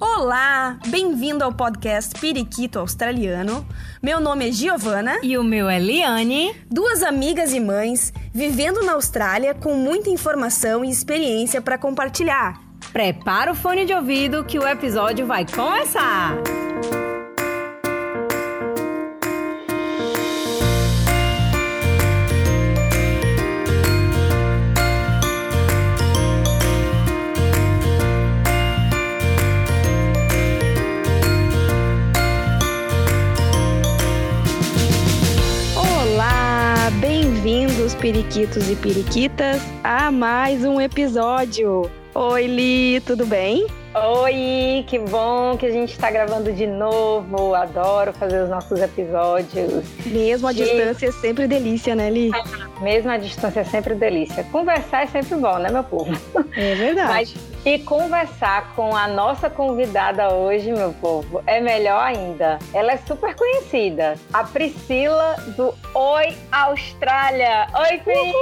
Olá, bem-vindo ao podcast Periquito Australiano. Meu nome é Giovana. E o meu é Liane. Duas amigas e mães vivendo na Austrália com muita informação e experiência para compartilhar. Prepara o fone de ouvido que o episódio vai começar! Olá, periquitos e periquitas, a mais um episódio. Oi, Li, tudo bem? Oi, que bom que a gente está gravando de novo. Adoro fazer os nossos episódios. Mesmo a distância é sempre delícia, né, Li? Mesmo a distância é sempre delícia. Conversar é sempre bom, né, meu povo? É verdade. Mas e conversar com a nossa convidada hoje, meu povo, é melhor ainda. Ela é super conhecida. A Priscila do Oi Austrália. Oi, Pri!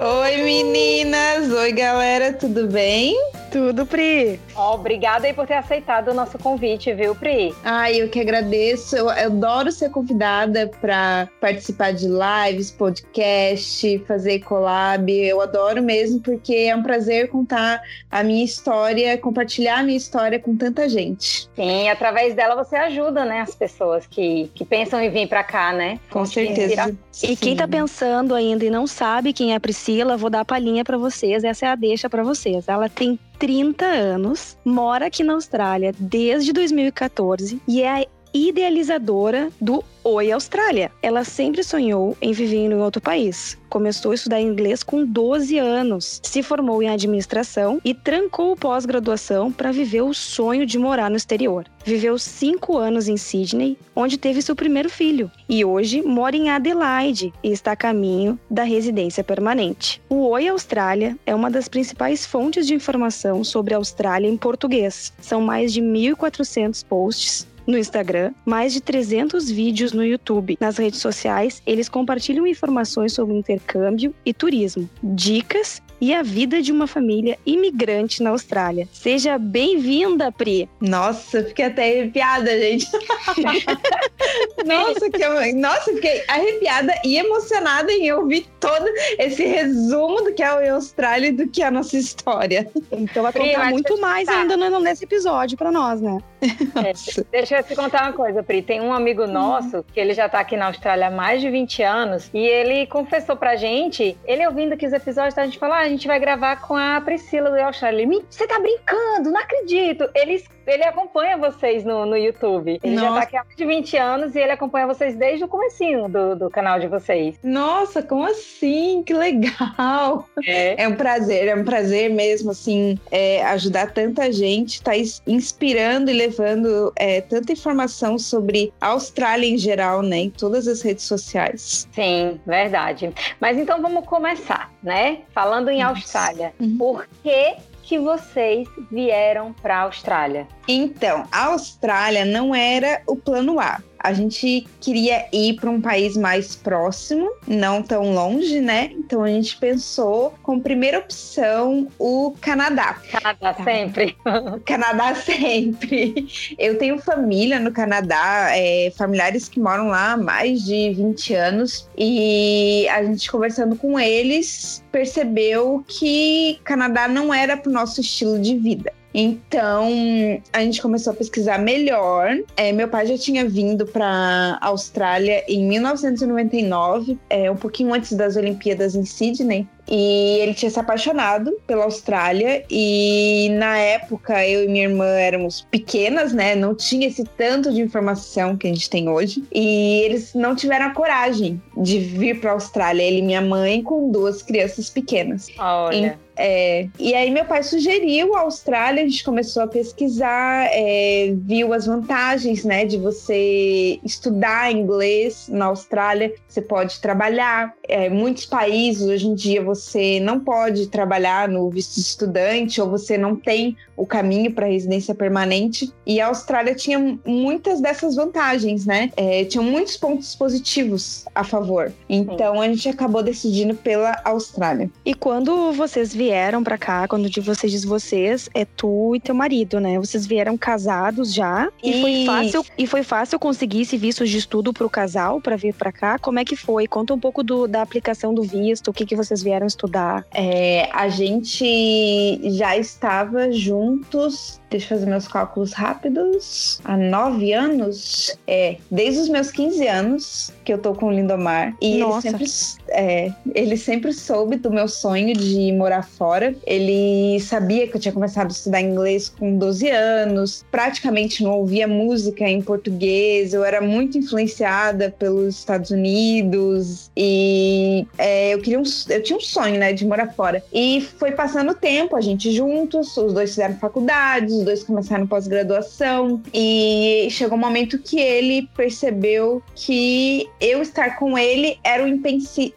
Oi meninas, oi galera, tudo bem? Tudo, Pri. Obrigada aí por ter aceitado o nosso convite, viu, Pri? Ai, eu que agradeço. Eu, eu adoro ser convidada para participar de lives, podcast, fazer collab. Eu adoro mesmo porque é um prazer contar a minha história, compartilhar a minha história com tanta gente. Sim, através dela você ajuda, né, as pessoas que, que pensam em vir pra cá, né? Com certeza. E quem tá pensando ainda e não sabe quem é a Priscila, vou dar a palhinha pra vocês. Essa é a deixa pra vocês. Ela tem 30 anos, mora aqui na Austrália desde 2014 e é idealizadora do Oi Austrália. Ela sempre sonhou em viver em outro país. Começou a estudar inglês com 12 anos, se formou em administração e trancou pós-graduação para viver o sonho de morar no exterior. Viveu cinco anos em Sydney, onde teve seu primeiro filho, e hoje mora em Adelaide e está a caminho da residência permanente. O Oi Austrália é uma das principais fontes de informação sobre a Austrália em português. São mais de 1.400 posts no Instagram, mais de 300 vídeos no YouTube. Nas redes sociais, eles compartilham informações sobre intercâmbio e turismo, dicas e a vida de uma família imigrante na Austrália. Seja bem-vinda, Pri! Nossa, fiquei até arrepiada, gente. Nossa, que nossa, fiquei arrepiada e emocionada em ouvir todo esse resumo do que é a Austrália e do que é a nossa história. Então vai Pri, contar mas muito mais contar. ainda nesse episódio para nós, né? Nossa. Deixa eu te contar uma coisa, Pri. Tem um amigo nosso que ele já tá aqui na Austrália há mais de 20 anos e ele confessou pra gente, ele ouvindo aqui os episódios, a gente falou: ah, a gente vai gravar com a Priscila do Austrália. Ele, "Me- você tá brincando, não acredito. Ele, ele acompanha vocês no, no YouTube. Ele já Nossa. tá aqui há mais de 20 anos e ele acompanha vocês desde o comecinho do, do canal de vocês. Nossa, como assim? Que legal! É. É um prazer, é um prazer mesmo, assim, é, ajudar tanta gente, tá inspirando e levando é, tanta informação sobre a Austrália em geral, né? Em todas as redes sociais. Sim, verdade. Mas então vamos começar, né? Falando em Nossa. Austrália. Uhum. Por que que vocês vieram para a Austrália? Então, a Austrália não era o plano A. A gente queria ir para um país mais próximo, não tão longe, né? Então a gente pensou como primeira opção o Canadá. Canadá sempre. Canadá sempre. Eu tenho família no Canadá, é, familiares que moram lá há mais de 20 anos, e a gente conversando com eles percebeu que Canadá não era para o nosso estilo de vida. Então a gente começou a pesquisar melhor. É, meu pai já tinha vindo para Austrália em 1999, é, um pouquinho antes das Olimpíadas em Sydney. E ele tinha se apaixonado pela Austrália. E na época eu e minha irmã éramos pequenas, né? Não tinha esse tanto de informação que a gente tem hoje. E eles não tiveram a coragem de vir para a Austrália. Ele e minha mãe com duas crianças pequenas. Olha. É, e aí meu pai sugeriu a Austrália, a gente começou a pesquisar, é, viu as vantagens, né, de você estudar inglês na Austrália, você pode trabalhar, é, muitos países hoje em dia você não pode trabalhar no visto de estudante ou você não tem o caminho para residência permanente. E a Austrália tinha muitas dessas vantagens, né? É, tinham muitos pontos positivos a favor. Então Sim. a gente acabou decidindo pela Austrália. E quando vocês vieram para cá, quando de vocês diz vocês, é tu e teu marido, né? Vocês vieram casados já e, e foi fácil e foi fácil conseguir esse visto de estudo para o casal para vir para cá. Como é que foi? Conta um pouco do, da aplicação do visto, o que que vocês vieram estudar. É, a gente já estava juntos deixa eu fazer meus cálculos rápidos, há nove anos, é, desde os meus 15 anos que eu tô com o Lindomar. E Nossa. ele sempre, é, ele sempre soube do meu sonho de morar fora. Ele sabia que eu tinha começado a estudar inglês com 12 anos, praticamente não ouvia música em português, eu era muito influenciada pelos Estados Unidos e é, eu queria um, eu tinha um sonho, né, de morar fora. E foi passando o tempo, a gente juntos, os dois fizeram faculdade, os dois começaram pós-graduação e chegou um momento que ele percebeu que eu estar com ele era um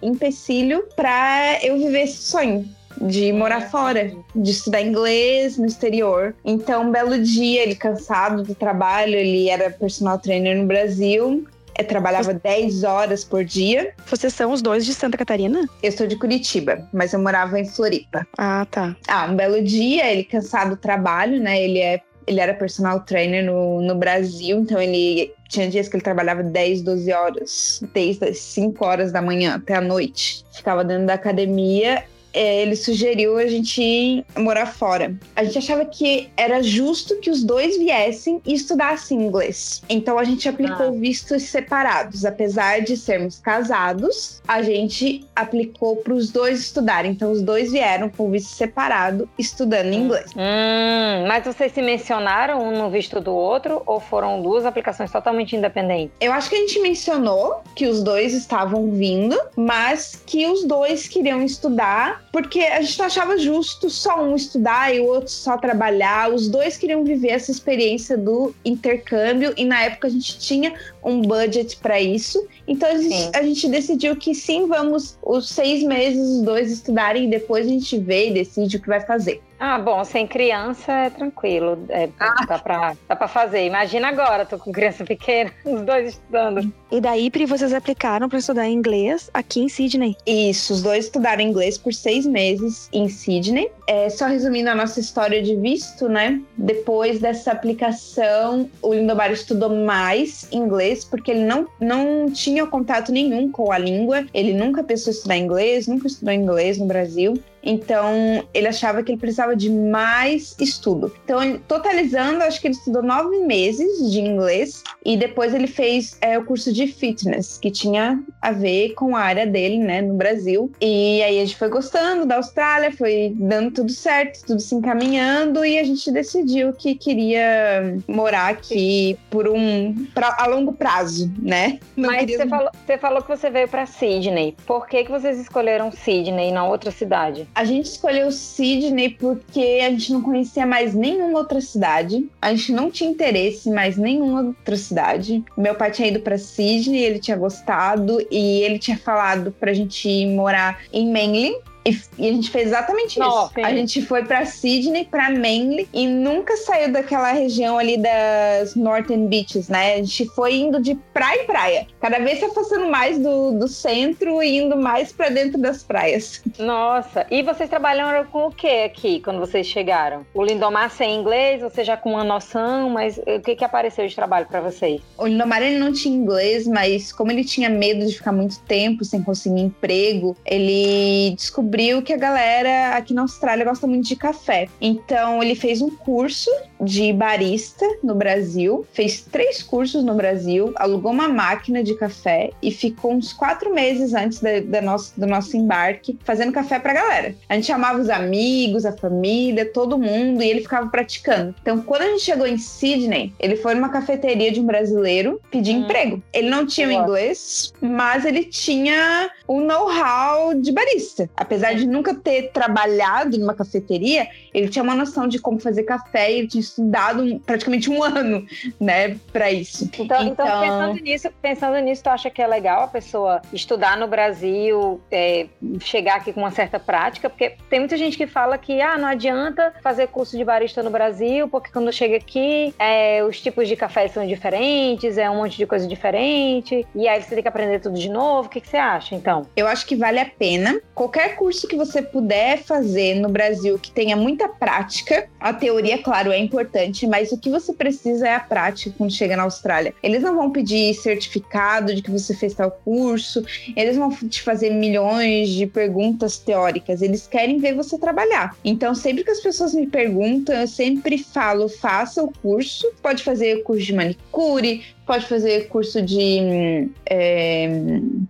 empecilho para eu viver esse sonho de morar fora, de estudar inglês no exterior. Então, um belo dia, ele cansado do trabalho, ele era personal trainer no Brasil. Eu trabalhava 10 horas por dia. Vocês são os dois de Santa Catarina? Eu sou de Curitiba, mas eu morava em Floripa. Ah, tá. Ah, um belo dia, ele cansado do trabalho, né? Ele é ele era personal trainer no, no Brasil, então ele tinha dias que ele trabalhava 10, 12 horas, desde as 5 horas da manhã até a noite. Ficava dentro da academia é, ele sugeriu a gente morar fora. A gente achava que era justo que os dois viessem e estudassem inglês. Então a gente aplicou ah. vistos separados. Apesar de sermos casados, a gente aplicou para os dois estudarem. Então os dois vieram com visto separado, estudando inglês. Hum, mas vocês se mencionaram um no visto do outro ou foram duas aplicações totalmente independentes? Eu acho que a gente mencionou que os dois estavam vindo, mas que os dois queriam estudar porque a gente não achava justo só um estudar e o outro só trabalhar. Os dois queriam viver essa experiência do intercâmbio e na época a gente tinha um budget para isso. Então a gente, a gente, decidiu que sim, vamos os seis meses os dois estudarem e depois a gente vê e decide o que vai fazer. Ah, bom, sem criança é tranquilo, é, ah. dá, pra, dá pra fazer. Imagina agora, tô com criança pequena, os dois estudando. E daí, Pri, vocês aplicaram para estudar inglês aqui em Sydney? Isso, os dois estudaram inglês por seis meses em Sydney. É, só resumindo a nossa história de visto, né? Depois dessa aplicação, o Lindomar estudou mais inglês, porque ele não, não tinha contato nenhum com a língua. Ele nunca pensou em estudar inglês, nunca estudou inglês no Brasil. Então, ele achava que ele precisava de mais estudo. Então, totalizando, acho que ele estudou nove meses de inglês e depois ele fez é, o curso de fitness, que tinha a ver com a área dele, né, no Brasil. E aí a gente foi gostando da Austrália, foi dando tudo certo, tudo se encaminhando e a gente decidiu que queria morar aqui por um pra, a longo prazo, né? Não Mas queria... você, falou, você falou que você veio para Sydney. Por que, que vocês escolheram Sydney e não outra cidade? A gente escolheu Sydney porque a gente não conhecia mais nenhuma outra cidade. A gente não tinha interesse em mais nenhuma outra cidade. Meu pai tinha ido para Sydney, ele tinha gostado e ele tinha falado pra gente morar em Manly, e, e, a gente fez exatamente isso. a gente foi para Sydney, para Manly e nunca saiu daquela região ali das Northern Beaches, né? A gente foi indo de praia em praia, cada vez se afastando mais do, do centro e indo mais para dentro das praias. Nossa, e vocês trabalharam com o que aqui quando vocês chegaram? O Lindomar sem inglês, você já com uma noção, mas o que que apareceu de trabalho para vocês? O Lindomar ele não tinha inglês, mas como ele tinha medo de ficar muito tempo sem conseguir emprego, ele descobriu descobriu que a galera aqui na Austrália gosta muito de café. Então ele fez um curso de barista no Brasil, fez três cursos no Brasil, alugou uma máquina de café e ficou uns quatro meses antes da, da nosso, do nosso embarque fazendo café pra galera. A gente chamava os amigos, a família, todo mundo e ele ficava praticando. Então, quando a gente chegou em Sydney, ele foi numa cafeteria de um brasileiro pedir hum. emprego. Ele não tinha o inglês, mas ele tinha o know-how de barista. Apesar apesar de nunca ter trabalhado numa cafeteria, ele tinha uma noção de como fazer café e ele tinha estudado praticamente um ano, né, para isso. Então, então, então, pensando nisso, pensando nisso, tu acha que é legal a pessoa estudar no Brasil, é, chegar aqui com uma certa prática? Porque tem muita gente que fala que ah, não adianta fazer curso de barista no Brasil, porque quando chega aqui, é, os tipos de café são diferentes, é um monte de coisa diferente, e aí você tem que aprender tudo de novo. O que, que você acha, então? Eu acho que vale a pena. Qualquer curso que você puder fazer no Brasil que tenha muita prática, a teoria, claro, é importante, mas o que você precisa é a prática quando chega na Austrália. Eles não vão pedir certificado de que você fez tal curso, eles vão te fazer milhões de perguntas teóricas, eles querem ver você trabalhar. Então, sempre que as pessoas me perguntam, eu sempre falo: faça o curso, pode fazer curso de manicure, pode fazer curso de é,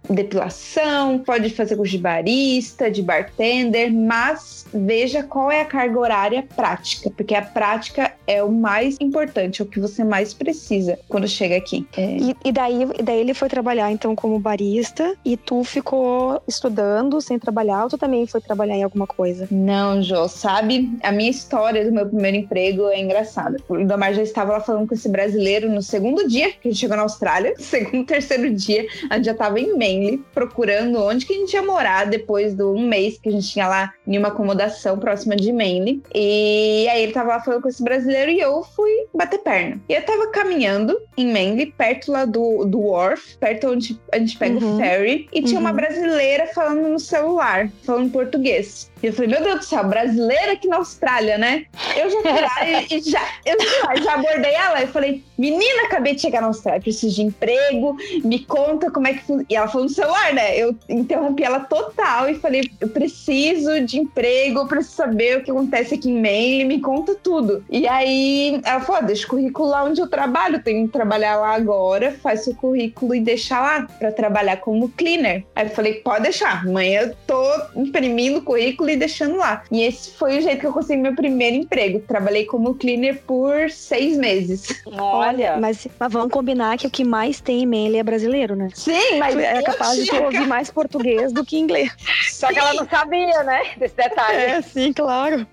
depilação, pode fazer curso de barista, de bartender, mas veja qual é a carga horária prática, porque a prática é o mais importante, é o que você mais precisa quando chega aqui. É... E, e, daí, daí ele foi trabalhar então como barista e tu ficou estudando sem trabalhar ou tu também foi trabalhar em alguma coisa? Não, Jô, sabe? A minha história do meu primeiro emprego é engraçada. O Damar já estava lá falando com esse brasileiro no segundo dia que a gente chegou na Austrália, segundo, terceiro dia, a gente já estava em Manly, procurando onde que a gente ia morar depois do um mês que a gente tinha lá em uma acomodação próxima de Manly. E aí ele tava lá falando com esse brasileiro e eu fui bater perna. E eu tava caminhando em Manly, perto lá do, do wharf, perto onde a gente pega uhum. o ferry, e tinha uhum. uma brasileira falando no celular, falando português. E eu falei, meu Deus do céu, brasileira aqui na Austrália, né? Eu já fui lá e, e, já, eu lá, já abordei ela e falei, menina, acabei de chegar na Austrália, preciso de emprego, me conta como é que. E ela falou no celular, né? Eu interrompi ela total e falei, eu preciso de emprego, preciso saber o que acontece aqui em Maine, me conta tudo. E aí ela falou, deixa o currículo lá onde eu trabalho, tenho que trabalhar lá agora, faz seu currículo e deixa lá para trabalhar como cleaner. Aí eu falei, pode deixar, amanhã eu tô imprimindo o currículo e deixando lá. E esse foi o jeito que eu consegui meu primeiro emprego. Trabalhei como cleaner por seis meses. Olha, mas, mas vamos combinar que o que mais tem em Manly é brasileiro, né? Sim, mas é capaz de ouvir mais português do que inglês. Só que ela não sabia, né? Desse detalhe. É, sim, claro.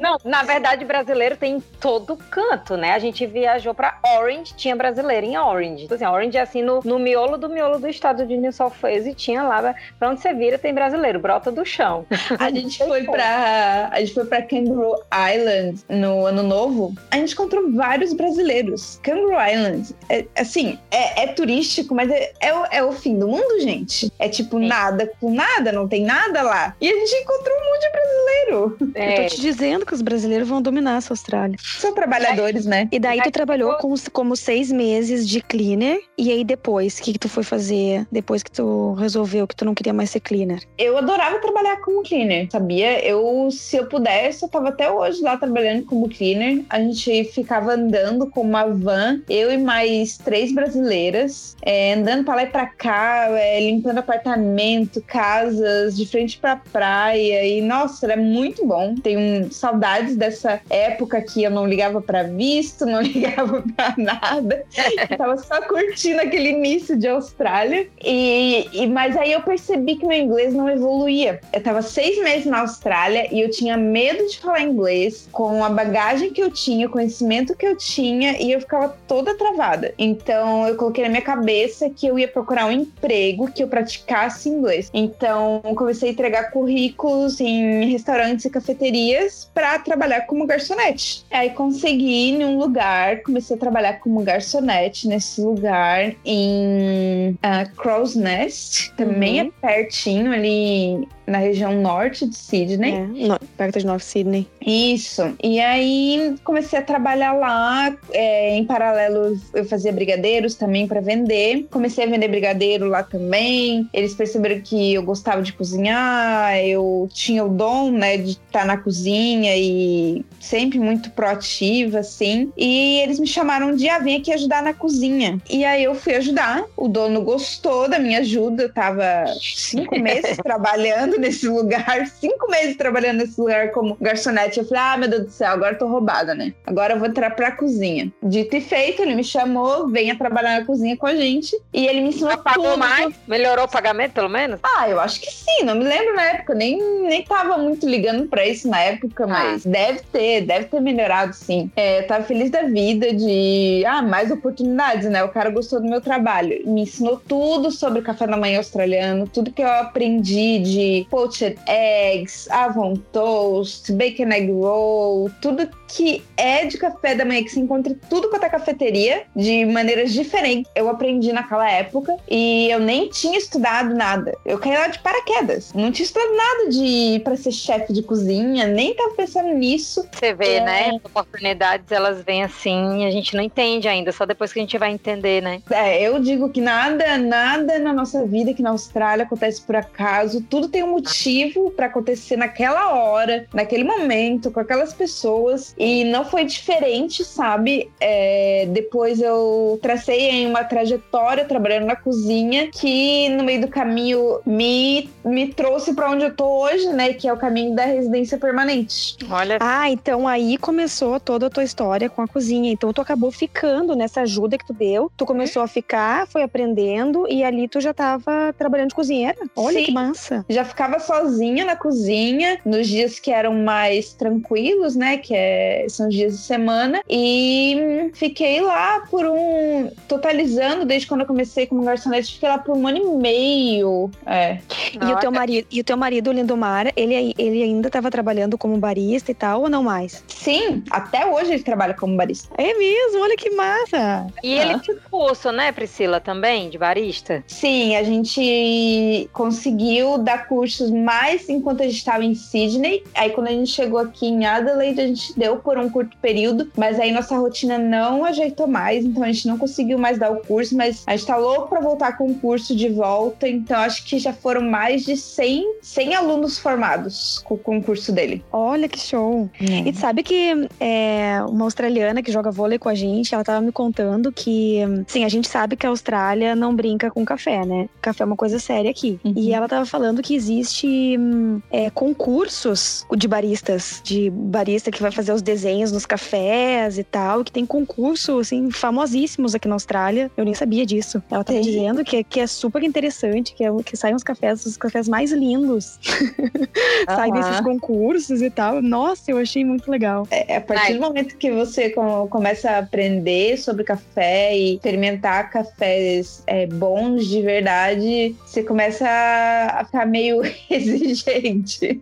Não, na verdade, brasileiro tem em todo canto, né? A gente viajou pra Orange, tinha brasileiro em Orange. Então, assim, Orange é assim no, no miolo do miolo do estado de New South Wales e tinha lá, pra onde você vira tem brasileiro, brota do chão. A gente foi para a gente foi para Kangaroo Island no ano novo. A gente encontrou vários brasileiros. Kangaroo Island, é, assim, é, é turístico, mas é, é, o, é o fim do mundo, gente. É tipo Sim. nada com nada, não tem nada lá. E a gente encontrou um monte de brasileiro. É. Eu tô te dizendo que os brasileiros vão dominar essa Austrália. São trabalhadores, né? E daí tu trabalhou com, como seis meses de cleaner. E aí depois, o que, que tu foi fazer depois que tu resolveu que tu não queria mais ser cleaner? Eu adorava trabalhar como cleaner, sabia? Eu, se eu pudesse, eu tava até hoje lá trabalhando como cleaner. A gente ficava andando com uma van, eu e mais três brasileiras, é, andando pra lá e pra cá, é, limpando apartamento, casas, de frente pra praia. E, nossa, era muito bom. Tenho saudades dessa época que eu não ligava pra visto, não ligava pra nada. Eu tava só curtindo aquele início de Austrália. E, e, mas aí eu percebi que meu inglês não evoluía. Eu tava seis meses na Austrália e eu tinha medo de falar inglês com a bagagem que eu tinha, o conhecimento que eu tinha e eu ficava toda travada. Então eu coloquei na minha cabeça que eu ia procurar um emprego que eu praticasse inglês. Então comecei a entregar currículos em restaurantes e cafeterias para trabalhar como garçonete. Aí consegui em um lugar, comecei a trabalhar como garçonete nesse lugar em uh, Crow's Nest, também uhum. é pertinho ali na região norte de Sydney. É, perto de North Sydney. Isso. E aí comecei a trabalhar lá. É, em paralelo, eu fazia brigadeiros também para vender. Comecei a vender brigadeiro lá também. Eles perceberam que eu gostava de cozinhar, eu tinha o dom, né, de estar na cozinha e sempre muito proativa, assim. E eles me chamaram de ah, vem aqui ajudar na cozinha. E aí eu fui ajudar. O dono gostou da minha ajuda. Eu tava cinco meses trabalhando nesse lugar, cinco meses trabalhando nesse lugar como garçonete. Eu falei, ah, meu Deus do céu, agora eu tô roubada, né? Agora eu vou entrar pra cozinha. Dito e feito, ele me chamou, venha trabalhar na cozinha com a gente. E ele me ensinou Pagou tudo. mais? Melhorou o pagamento, pelo menos? Ah, eu acho que sim, não me lembro na época, nem, nem tava muito ligando pra isso na época, mas deve ter, deve ter melhorado sim. É, tava feliz da vida de, ah, mais oportunidades, né? O cara gostou do meu trabalho, me ensinou tudo sobre café da manhã australiano, tudo que eu aprendi de poached eggs, Avon toast, bacon egg roll, tudo que é de café da manhã, que se encontra em tudo quanto é cafeteria, de maneiras diferentes. Eu aprendi naquela época e eu nem tinha estudado nada. Eu caí lá de paraquedas. Não tinha estudado nada de para ser chefe de cozinha, nem tava pensando nisso. Você vê, É. né? As oportunidades, elas vêm assim, a gente não entende ainda, só depois que a gente vai entender, né? É, eu digo que nada, nada na nossa vida aqui na Austrália acontece por acaso. Tudo tem um motivo para acontecer naquela hora, naquele momento, com aquelas pessoas. E não foi diferente, sabe? É, depois eu tracei em uma trajetória trabalhando na cozinha que no meio do caminho me, me trouxe para onde eu tô hoje, né? Que é o caminho da residência permanente. Olha, Ah, então aí começou toda a tua história com a cozinha. Então tu acabou ficando nessa ajuda que tu deu. Tu começou a ficar, foi aprendendo e ali tu já tava trabalhando de cozinheira. Olha Sim. que massa. Já ficava sozinha na cozinha nos dias que eram mais tranquilos, né? Que é- são os dias de semana. E fiquei lá por um. Totalizando, desde quando eu comecei como garçonete, fiquei lá por um ano e meio. É. E o teu marido, e o teu marido, Lindomar, ele, ele ainda tava trabalhando como barista e tal, ou não mais? Sim, até hoje ele trabalha como barista. É mesmo, olha que massa. E ele Ah. tinha um curso, né, Priscila, também, de barista? Sim, a gente conseguiu dar cursos mais enquanto a gente estava em Sydney. Aí quando a gente chegou aqui em Adelaide, a gente deu por um curto período, mas aí nossa rotina não ajeitou mais, então a gente não conseguiu mais dar o curso, mas a gente tá louco para voltar com o curso de volta, então acho que já foram mais de 100, 100 alunos formados com, o curso dele. Olha que show. E tu sabe que é, uma australiana que joga vôlei com a gente, ela tava me contando que, sim, a gente sabe que a Austrália não brinca com café, né? Café é uma coisa séria aqui. Uhum. E ela tava falando que existe hum, é, concursos de baristas, de barista que vai fazer os desenhos nos cafés e tal, que tem concurso, assim, famosíssimos aqui na Austrália. Eu nem sabia disso. Ela Tem. dizendo que, que é super interessante, que, é, que saem os cafés, os cafés mais lindos. Saem Aham. desses concursos e tal. Nossa, eu achei muito legal. É, a partir Ai. do momento que você co- começa a aprender sobre café e experimentar cafés é, bons de verdade, você começa a ficar meio exigente.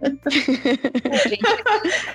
Gente,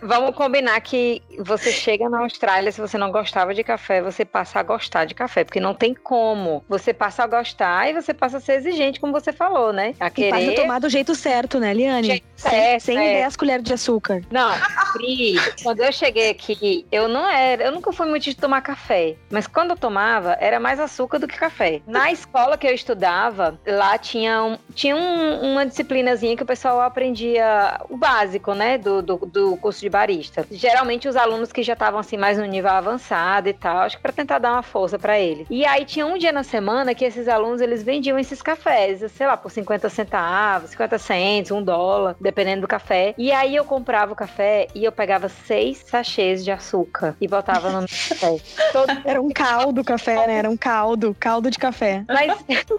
vamos combinar que você chega na Austrália, se você não gostava de café, você passa a gostar de café, porque não tem como. Você passa a gostar e você passa a ser exigente, como você falou, né? A E passa querer. a tomar do jeito certo, né, Liane? Jeito certo, sem é. 10 colheres de açúcar. Não, Pri, quando eu cheguei aqui, eu não era, eu nunca fui muito de tomar café, mas quando eu tomava, era mais açúcar do que café. Na escola que eu estudava, lá tinha, um- tinha um- uma disciplinazinha que o pessoal aprendia o básico, né, do, do, do curso de barista. Geralmente os alunos que já estavam assim mais no nível avançado e tal, acho que para tentar dar uma força para eles. E aí tinha um dia na semana que esses alunos eles vendiam esses cafés, sei lá, por 50 centavos, 50 centos, um dólar, dependendo do café. E aí eu comprava o café e eu pegava seis sachês de açúcar e botava no meu café. Todo Era um caldo café, né? Era um caldo, caldo de café. Mas,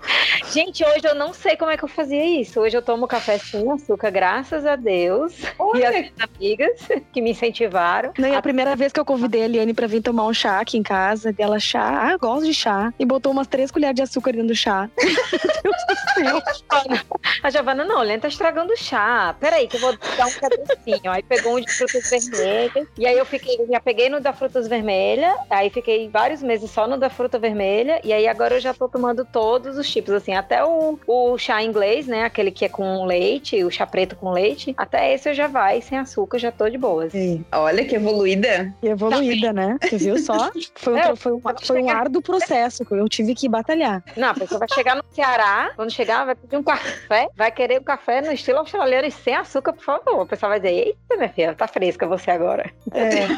gente, hoje eu não sei como é que eu fazia isso. Hoje eu tomo café sem açúcar, graças a Deus. E Olha, as minhas amigas que me incentivaram. Não, e a primeira vez que eu convidei a Liane pra vir tomar um chá aqui em casa, dela chá, ah, eu gosto de chá, e botou umas três colheres de açúcar dentro do chá. Meu Deus do céu. A Giovana, não, Lena tá estragando o chá. Peraí, que eu vou dar um pedacinho. Aí pegou um de frutas vermelhas. E aí eu fiquei, já peguei no da frutas vermelhas. Aí fiquei vários meses só no da fruta vermelha. E aí agora eu já tô tomando todos os tipos, assim, até o, o chá inglês, né? Aquele que é com leite, o chá preto com leite. Até esse eu já vai, sem açúcar, já tô de boas. Olha que evoluída. E evoluída, né? Você viu só? Foi um, É, foi um, foi um árduo processo que eu tive que batalhar. Não, a pessoa vai chegar no Ceará, quando chegar, vai pedir um café, vai querer um café no estilo australiano e sem açúcar, por favor. O pessoal vai dizer, eita, minha filha, tá fresca você agora. É.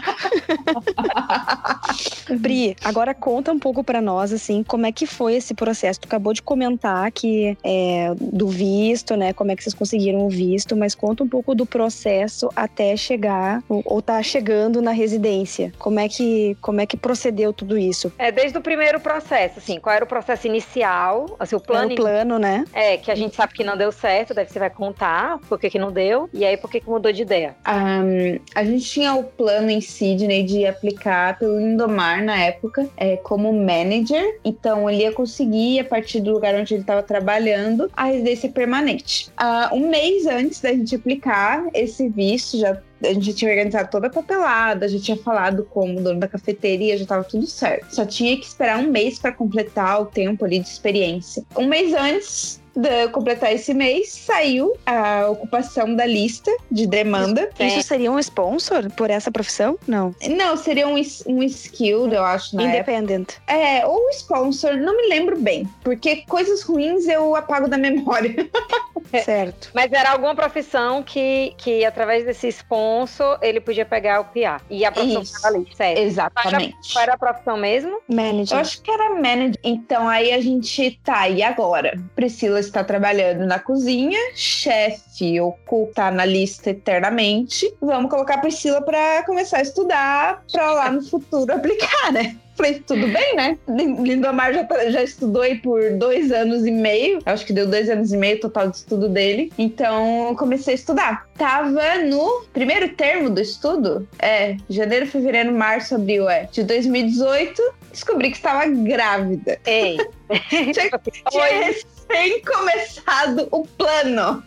Pri, agora conta um pouco pra nós, assim, como é que foi esse processo. Tu acabou de comentar que é, do visto, né? Como é que vocês conseguiram o visto, mas conta um pouco do processo até chegar ou, ou tá chegando na residência. Como é que como é que procedeu tudo isso? É, desde o primeiro processo, assim, qual era o processo inicial, assim, o Plano, plano o plano, né? É, que a gente sabe que não deu certo, deve você vai contar por que, que não deu, e aí por que, que mudou de ideia. Um, a gente tinha o plano em Sydney de aplicar pelo Lindomar na época é, como manager, então ele ia conseguir, a partir do lugar onde ele estava trabalhando, a residência permanente. Uh, um mês antes da gente aplicar esse visto, já a gente tinha organizado toda a papelada, já tinha falado com o dono da cafeteria, já estava tudo certo. Só tinha que esperar um mês para completar o tempo ali de experiência. Um mês antes de completar esse mês, saiu a ocupação da lista de demanda. Isso seria um sponsor por essa profissão? Não. Não, seria um, um skill, eu acho, Independent. Época. É, ou sponsor, não me lembro bem. Porque coisas ruins eu apago da memória. certo. Mas era alguma profissão que, que através desse sponsor, ele podia pegar o PA. E a profissão Isso. estava ali, certo. Exatamente. Qual era a profissão mesmo? Manager. Eu acho que era manager. Então aí a gente tá, e agora? Priscila está trabalhando na cozinha, chefe oculta na lista eternamente. Vamos colocar a Priscila para começar a estudar para lá no futuro aplicar, né? Falei, tudo bem, né? Lindomar já, já estudou aí por dois anos e meio. Acho que deu dois anos e meio total de estudo dele. Então, comecei a estudar. Tava no primeiro termo do estudo. É, janeiro, fevereiro, março, abril, é. De 2018, descobri que estava grávida. Ei. Tinha, tinha recém começado o plano.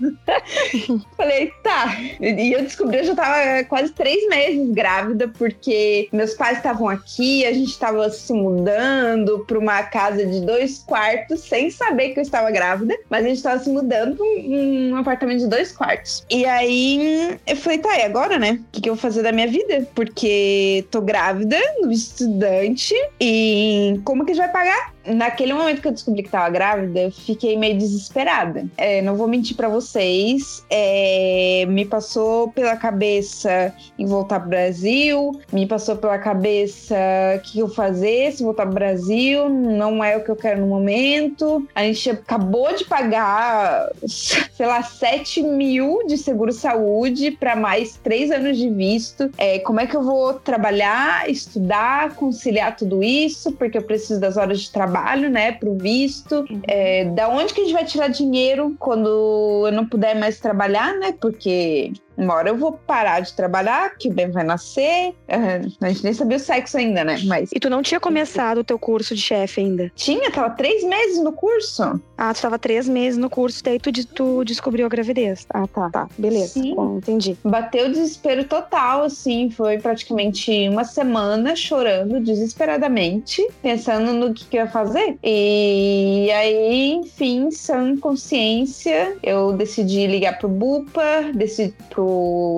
Falei, tá. E eu descobri, eu já tava quase três meses grávida, porque meus pais estavam aqui, a gente tava se mudando pra uma casa de dois quartos, sem saber que eu estava grávida, mas a gente tava se mudando pra um, um apartamento de dois quartos. E aí eu falei, tá, e agora, né? O que, que eu vou fazer da minha vida? Porque tô grávida, estudante, e como que a gente vai pagar? Naquele momento que eu descobri que tava grávida, eu fiquei meio desesperada. É, não vou mentir para vocês, é, me passou pela cabeça em voltar pro Brasil, me passou pela cabeça o que eu fazer se voltar pro Brasil, não é o que eu quero no momento. A gente acabou de pagar, sei lá, 7 mil de seguro-saúde para mais três anos de visto. É, como é que eu vou trabalhar, estudar, conciliar tudo isso? Porque eu preciso das horas de trabalho trabalho, né, pro visto. É, da onde que a gente vai tirar dinheiro quando eu não puder mais trabalhar, né? Porque uma hora eu vou parar de trabalhar, que o Ben vai nascer. Uh, a gente nem sabia o sexo ainda, né? Mas. E tu não tinha começado o teu curso de chefe ainda? Tinha, tava três meses no curso. Ah, tu tava três meses no curso, daí tu, tu descobriu a gravidez. Ah, tá, tá. Beleza. Sim. Bom, entendi. Bateu o desespero total, assim. Foi praticamente uma semana chorando desesperadamente, pensando no que, que eu ia fazer. E aí, enfim, sem consciência, eu decidi ligar pro BUPA, decidi pro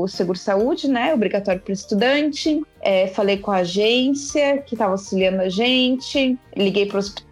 seguro-saúde, né? Obrigatório para estudante. É, falei com a agência que estava auxiliando a gente, liguei para o hospital,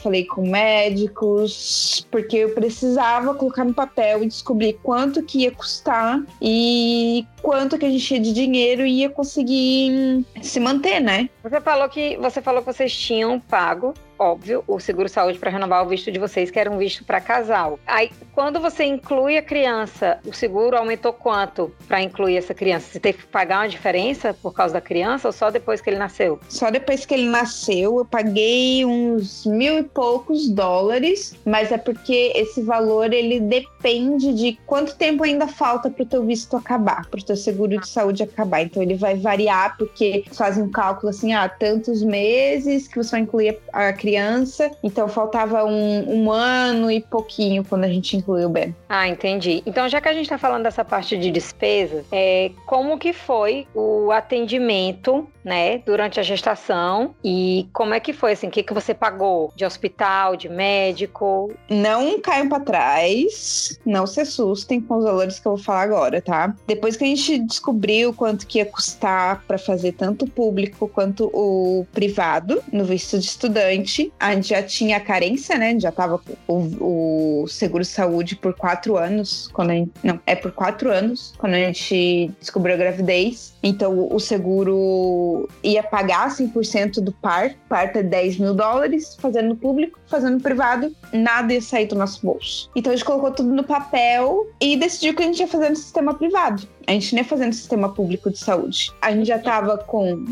falei com médicos, porque eu precisava colocar no papel e descobrir quanto que ia custar e quanto que a gente ia de dinheiro e ia conseguir se manter, né? Você falou que você falou que vocês tinham pago óbvio, o seguro saúde para renovar o visto de vocês, que era um visto para casal. Aí, quando você inclui a criança, o seguro aumentou quanto para incluir essa criança? Você teve que pagar uma diferença por causa da criança ou só depois que ele nasceu? Só depois que ele nasceu, eu paguei uns mil e poucos dólares, mas é porque esse valor ele depende de quanto tempo ainda falta para o teu visto acabar, para o teu seguro de saúde acabar. Então ele vai variar porque fazem um cálculo assim, ah, tantos meses que você vai incluir a criança então faltava um, um, ano e pouquinho quando a gente incluiu o Ben. Ah, entendi. Então, já que a gente está falando dessa parte de despesa, é, como que foi o atendimento né, durante a gestação. E como é que foi, assim, o que, que você pagou de hospital, de médico? Não caiam para trás, não se assustem com os valores que eu vou falar agora, tá? Depois que a gente descobriu quanto que ia custar para fazer tanto o público quanto o privado no visto de estudante, a gente já tinha a carência, né? Já tava com o, o seguro saúde por quatro anos, quando a gente, não, é por quatro anos, quando a gente descobriu a gravidez. Então o seguro ia pagar 100% do par, parto é 10 mil dólares, fazendo público, fazendo privado, nada ia sair do nosso bolso. Então a gente colocou tudo no papel e decidiu que a gente ia fazer no sistema privado. A gente nem ia fazer no sistema público de saúde. A gente já estava com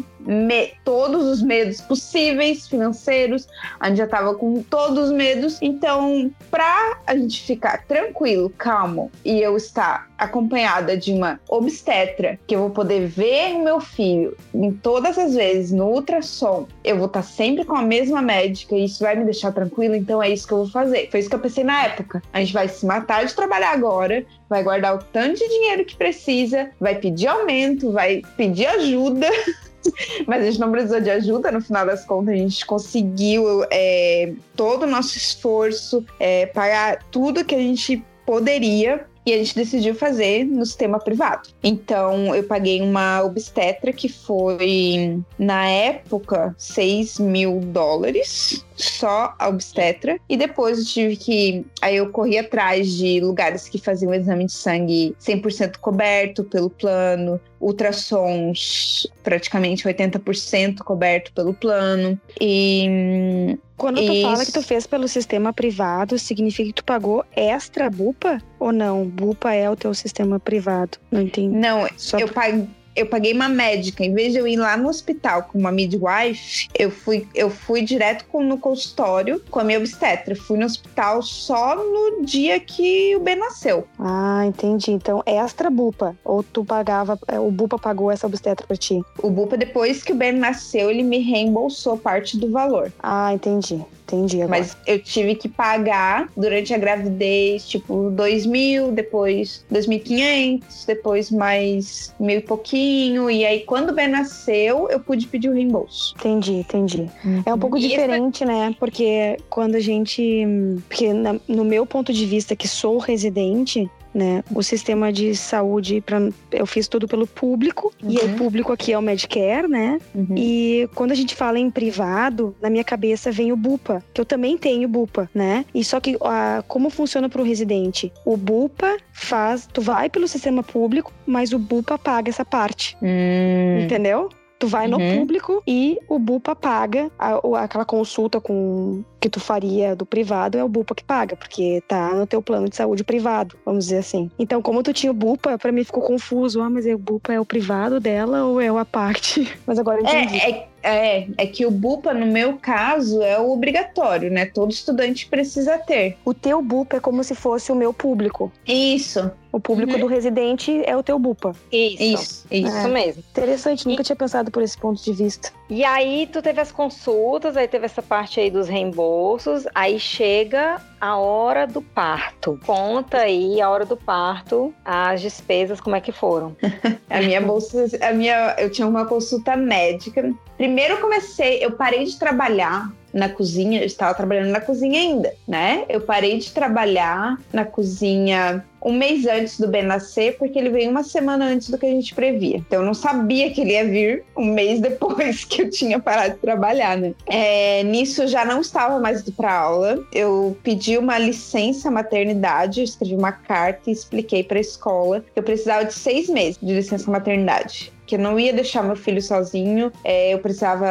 todos os medos possíveis financeiros, a gente já estava com todos os medos. Então, para a gente ficar tranquilo, calmo e eu estar acompanhada de uma obstetra, que eu vou poder ver o meu filho em todas as vezes no ultrassom, eu vou estar sempre com a mesma médica e isso vai me deixar tranquila, então é isso que eu vou fazer. Foi isso que eu pensei na época. A gente vai se matar de trabalhar agora, vai guardar o tanto de dinheiro que precisa, vai pedir aumento, vai pedir ajuda. Mas a gente não precisou de ajuda, no final das contas, a gente conseguiu é, todo o nosso esforço, é, pagar tudo que a gente poderia e a gente decidiu fazer no sistema privado. Então, eu paguei uma obstetra que foi, na época, 6 mil dólares só a obstetra. E depois eu tive que. Aí eu corri atrás de lugares que faziam exame de sangue 100% coberto pelo plano, ultrassons praticamente 80% coberto pelo plano. E. Quando tu fala que tu fez pelo sistema privado, significa que tu pagou extra bupa ou não? Bupa é o teu sistema privado. Não entendi. Não, Só eu paguei eu paguei uma médica, em vez de eu ir lá no hospital com uma midwife, eu fui, eu fui direto com, no consultório com a minha obstetra. Fui no hospital só no dia que o Ben nasceu. Ah, entendi. Então, extra bupa. Ou tu pagava, é, o bupa pagou essa obstetra pra ti? O bupa, depois que o Ben nasceu, ele me reembolsou parte do valor. Ah, entendi. Entendi agora. Mas eu tive que pagar durante a gravidez, tipo, dois mil, depois dois mil quinhentos, depois mais mil e pouquinho. E aí, quando o Ben nasceu, eu pude pedir o reembolso. Entendi, entendi. Uhum. É um pouco e diferente, essa... né? Porque quando a gente... Porque no meu ponto de vista, que sou residente, né? O sistema de saúde, pra, eu fiz tudo pelo público, uhum. e o público aqui é o Medicare, né? Uhum. E quando a gente fala em privado, na minha cabeça vem o BUPA, que eu também tenho BUPA, né? E só que a, como funciona para o residente? O BUPA faz, tu vai pelo sistema público, mas o BUPA paga essa parte. Hum. Entendeu? Tu vai uhum. no público e o Bupa paga a, aquela consulta com que tu faria do privado é o Bupa que paga, porque tá no teu plano de saúde privado, vamos dizer assim. Então, como tu tinha o Bupa, para mim ficou confuso. Ah, mas é o Bupa é o privado dela ou é o a parte? Mas agora eu entendi. É, é é, é que o BUPA, no meu caso, é o obrigatório, né? Todo estudante precisa ter. O teu BUPA é como se fosse o meu público. Isso. O público uhum. do residente é o teu BUPA. Isso, isso, isso é. mesmo. Interessante, nunca e... tinha pensado por esse ponto de vista. E aí tu teve as consultas, aí teve essa parte aí dos reembolsos, aí chega a hora do parto. Conta aí a hora do parto, as despesas, como é que foram? a minha bolsa, a minha, eu tinha uma consulta médica. Primeiro eu comecei, eu parei de trabalhar na cozinha, eu estava trabalhando na cozinha ainda, né? Eu parei de trabalhar na cozinha um mês antes do Ben nascer, porque ele veio uma semana antes do que a gente previa. Então eu não sabia que ele ia vir um mês depois que eu tinha parado de trabalhar, né? É, nisso eu já não estava mais indo para aula. Eu pedi uma licença maternidade, escrevi uma carta e expliquei para a escola que eu precisava de seis meses de licença maternidade que eu não ia deixar meu filho sozinho, é, eu precisava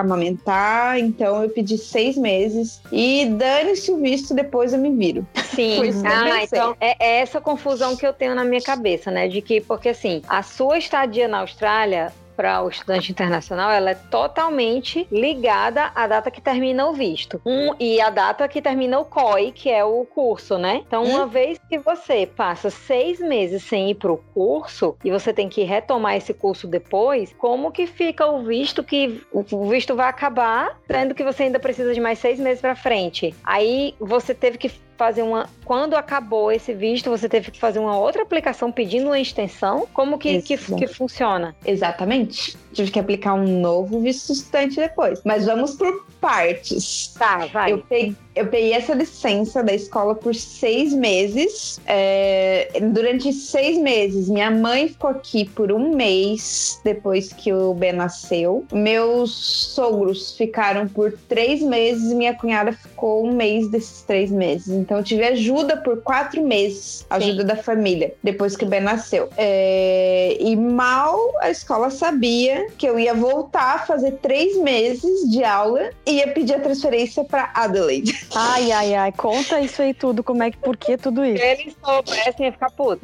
amamentar, então eu pedi seis meses e dane-se o visto, depois eu me viro. Sim, ah, então é, é essa confusão que eu tenho na minha cabeça, né? De que, porque assim, a sua estadia na Austrália para o estudante internacional, ela é totalmente ligada à data que termina o visto. Um, e a data que termina o COI, que é o curso, né? Então, uma hum. vez que você passa seis meses sem ir para o curso e você tem que retomar esse curso depois, como que fica o visto que o visto vai acabar, sendo que você ainda precisa de mais seis meses para frente? Aí você teve que fazer uma. Quando acabou esse visto, você teve que fazer uma outra aplicação pedindo uma extensão? Como que, que, que, funciona? Exatamente. Tive que aplicar um novo visto estudante depois. Mas vamos por partes. Tá, vai. Eu peguei, eu peguei essa licença da escola por seis meses. É, durante seis meses, minha mãe ficou aqui por um mês depois que o Ben nasceu. Meus sogros ficaram por três meses e minha cunhada ficou um mês desses três meses. Então, eu tive ajuda por quatro meses ajuda Sim. da família depois que o Ben nasceu. É, e mal a escola sabia que eu ia voltar a fazer três meses de aula e ia pedir a transferência para Adelaide. Ai, ai, ai, conta isso aí tudo, como é que, por que tudo isso? Eles soubessem ia ficar puto.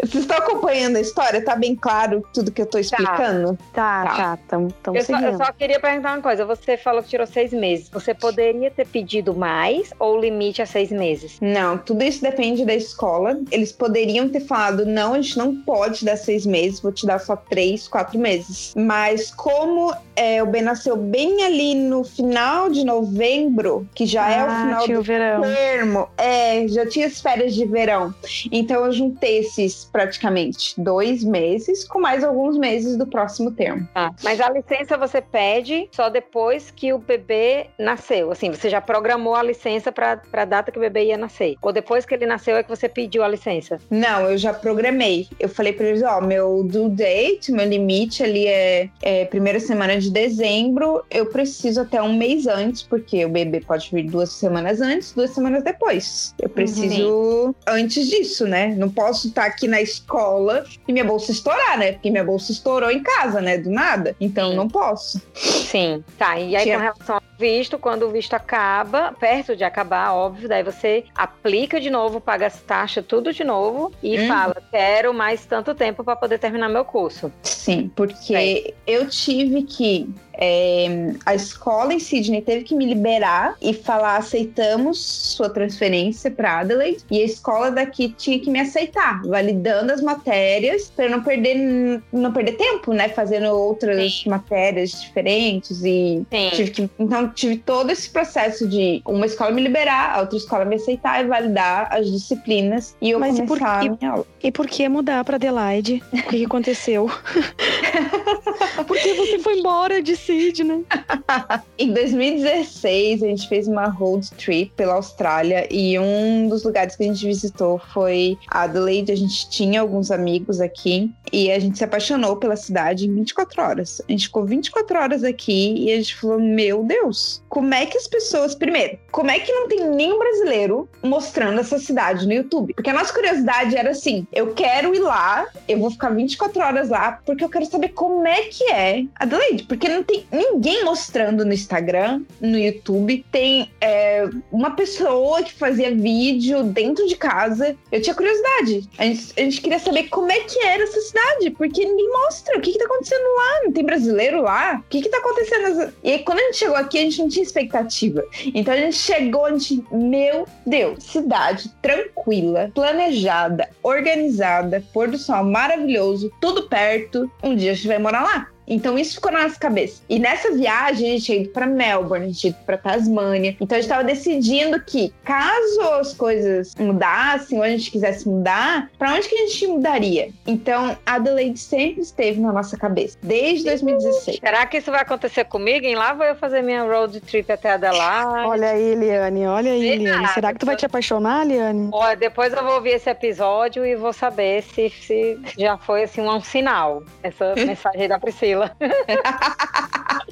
Vocês estão acompanhando a história? Tá bem claro tudo que eu tô explicando? Tá, tá, tá tamo, tamo eu, só, eu só queria perguntar uma coisa, você falou que tirou seis meses, você poderia ter pedido mais ou o limite a seis meses? Não, tudo isso depende da escola. Eles poderiam ter falado, não, a gente não pode dar seis meses, vou te dar só três, quatro meses. Mas como é, o Ben nasceu bem ali no final de novembro, que já ah, é o ah, final do verão. termo, é, já tinha as férias de verão. Então eu juntei esses praticamente dois meses com mais alguns meses do próximo termo. Ah, mas a licença você pede só depois que o bebê nasceu. Assim, você já programou a licença para a data que o bebê ia nascer. Ou depois que ele nasceu é que você pediu a licença? Não, eu já programei. Eu falei para eles, ó, meu due date, meu limite ali é, é primeira semana de dezembro. Eu preciso até um mês antes, porque o bebê pode vir duas semanas antes, duas semanas depois. Eu preciso uhum. antes disso, né? Não posso estar aqui na escola e minha bolsa estourar, né? Porque minha bolsa estourou em casa, né? Do nada. Então Sim. não posso. Sim. Tá. E aí, Tinha... com relação ao visto, quando o visto acaba, perto de acabar, óbvio, daí você aplica de novo, paga as taxas, tudo de novo e hum. fala: quero mais tanto tempo para poder terminar meu curso. Sim, porque é. eu tive que é, a escola em Sydney teve que me liberar e falar: aceitamos sua transferência para Adelaide. E a escola daqui tinha que me aceitar, validando as matérias para não perder, não perder tempo, né? Fazendo outras Sim. matérias diferentes. E tive que, então tive todo esse processo de uma escola me liberar, a outra escola me aceitar e validar as disciplinas. E eu Mas começar e por, a minha aula. E por que mudar para Adelaide? O que aconteceu? Porque você foi embora de Sydney. em 2016, a gente fez uma road trip pela Austrália e um dos lugares que a gente visitou foi Adelaide. A gente tinha alguns amigos aqui e a gente se apaixonou pela cidade em 24 horas. A gente ficou 24 horas aqui e a gente falou: Meu Deus, como é que as pessoas. Primeiro, como é que não tem nenhum brasileiro mostrando essa cidade no YouTube? Porque a nossa curiosidade era assim: eu quero ir lá, eu vou ficar 24 horas lá, porque eu quero saber como é que é Adelaide. Porque não tem ninguém mostrando no Instagram, no YouTube. Tem é, uma pessoa que fazia vídeo dentro de casa. Eu tinha curiosidade. A gente, a gente queria saber como é que era essa cidade, porque ninguém mostra. O que, que tá acontecendo lá? Não tem brasileiro lá? O que, que tá acontecendo? E aí, quando a gente chegou aqui, a gente não tinha expectativa. Então a gente chegou, a gente, meu Deus, cidade tranquila, planejada, organizada, pôr do sol maravilhoso, tudo perto. Um dia a gente vai morar lá. Então isso ficou na nossa cabeça. E nessa viagem a gente tinha ido para Melbourne, a gente tinha ido para Tasmânia. Então a gente estava decidindo que caso as coisas mudassem ou a gente quisesse mudar, para onde que a gente mudaria? Então Adelaide sempre esteve na nossa cabeça desde 2016. Será que isso vai acontecer comigo? Em lá vou eu fazer minha road trip até Adelaide. Olha aí, Eliane, olha aí, Eliane. Será que tu vai te apaixonar, Eliane? Olha, depois eu vou ouvir esse episódio e vou saber se, se já foi assim um, um sinal essa mensagem da Priscila. Sheila.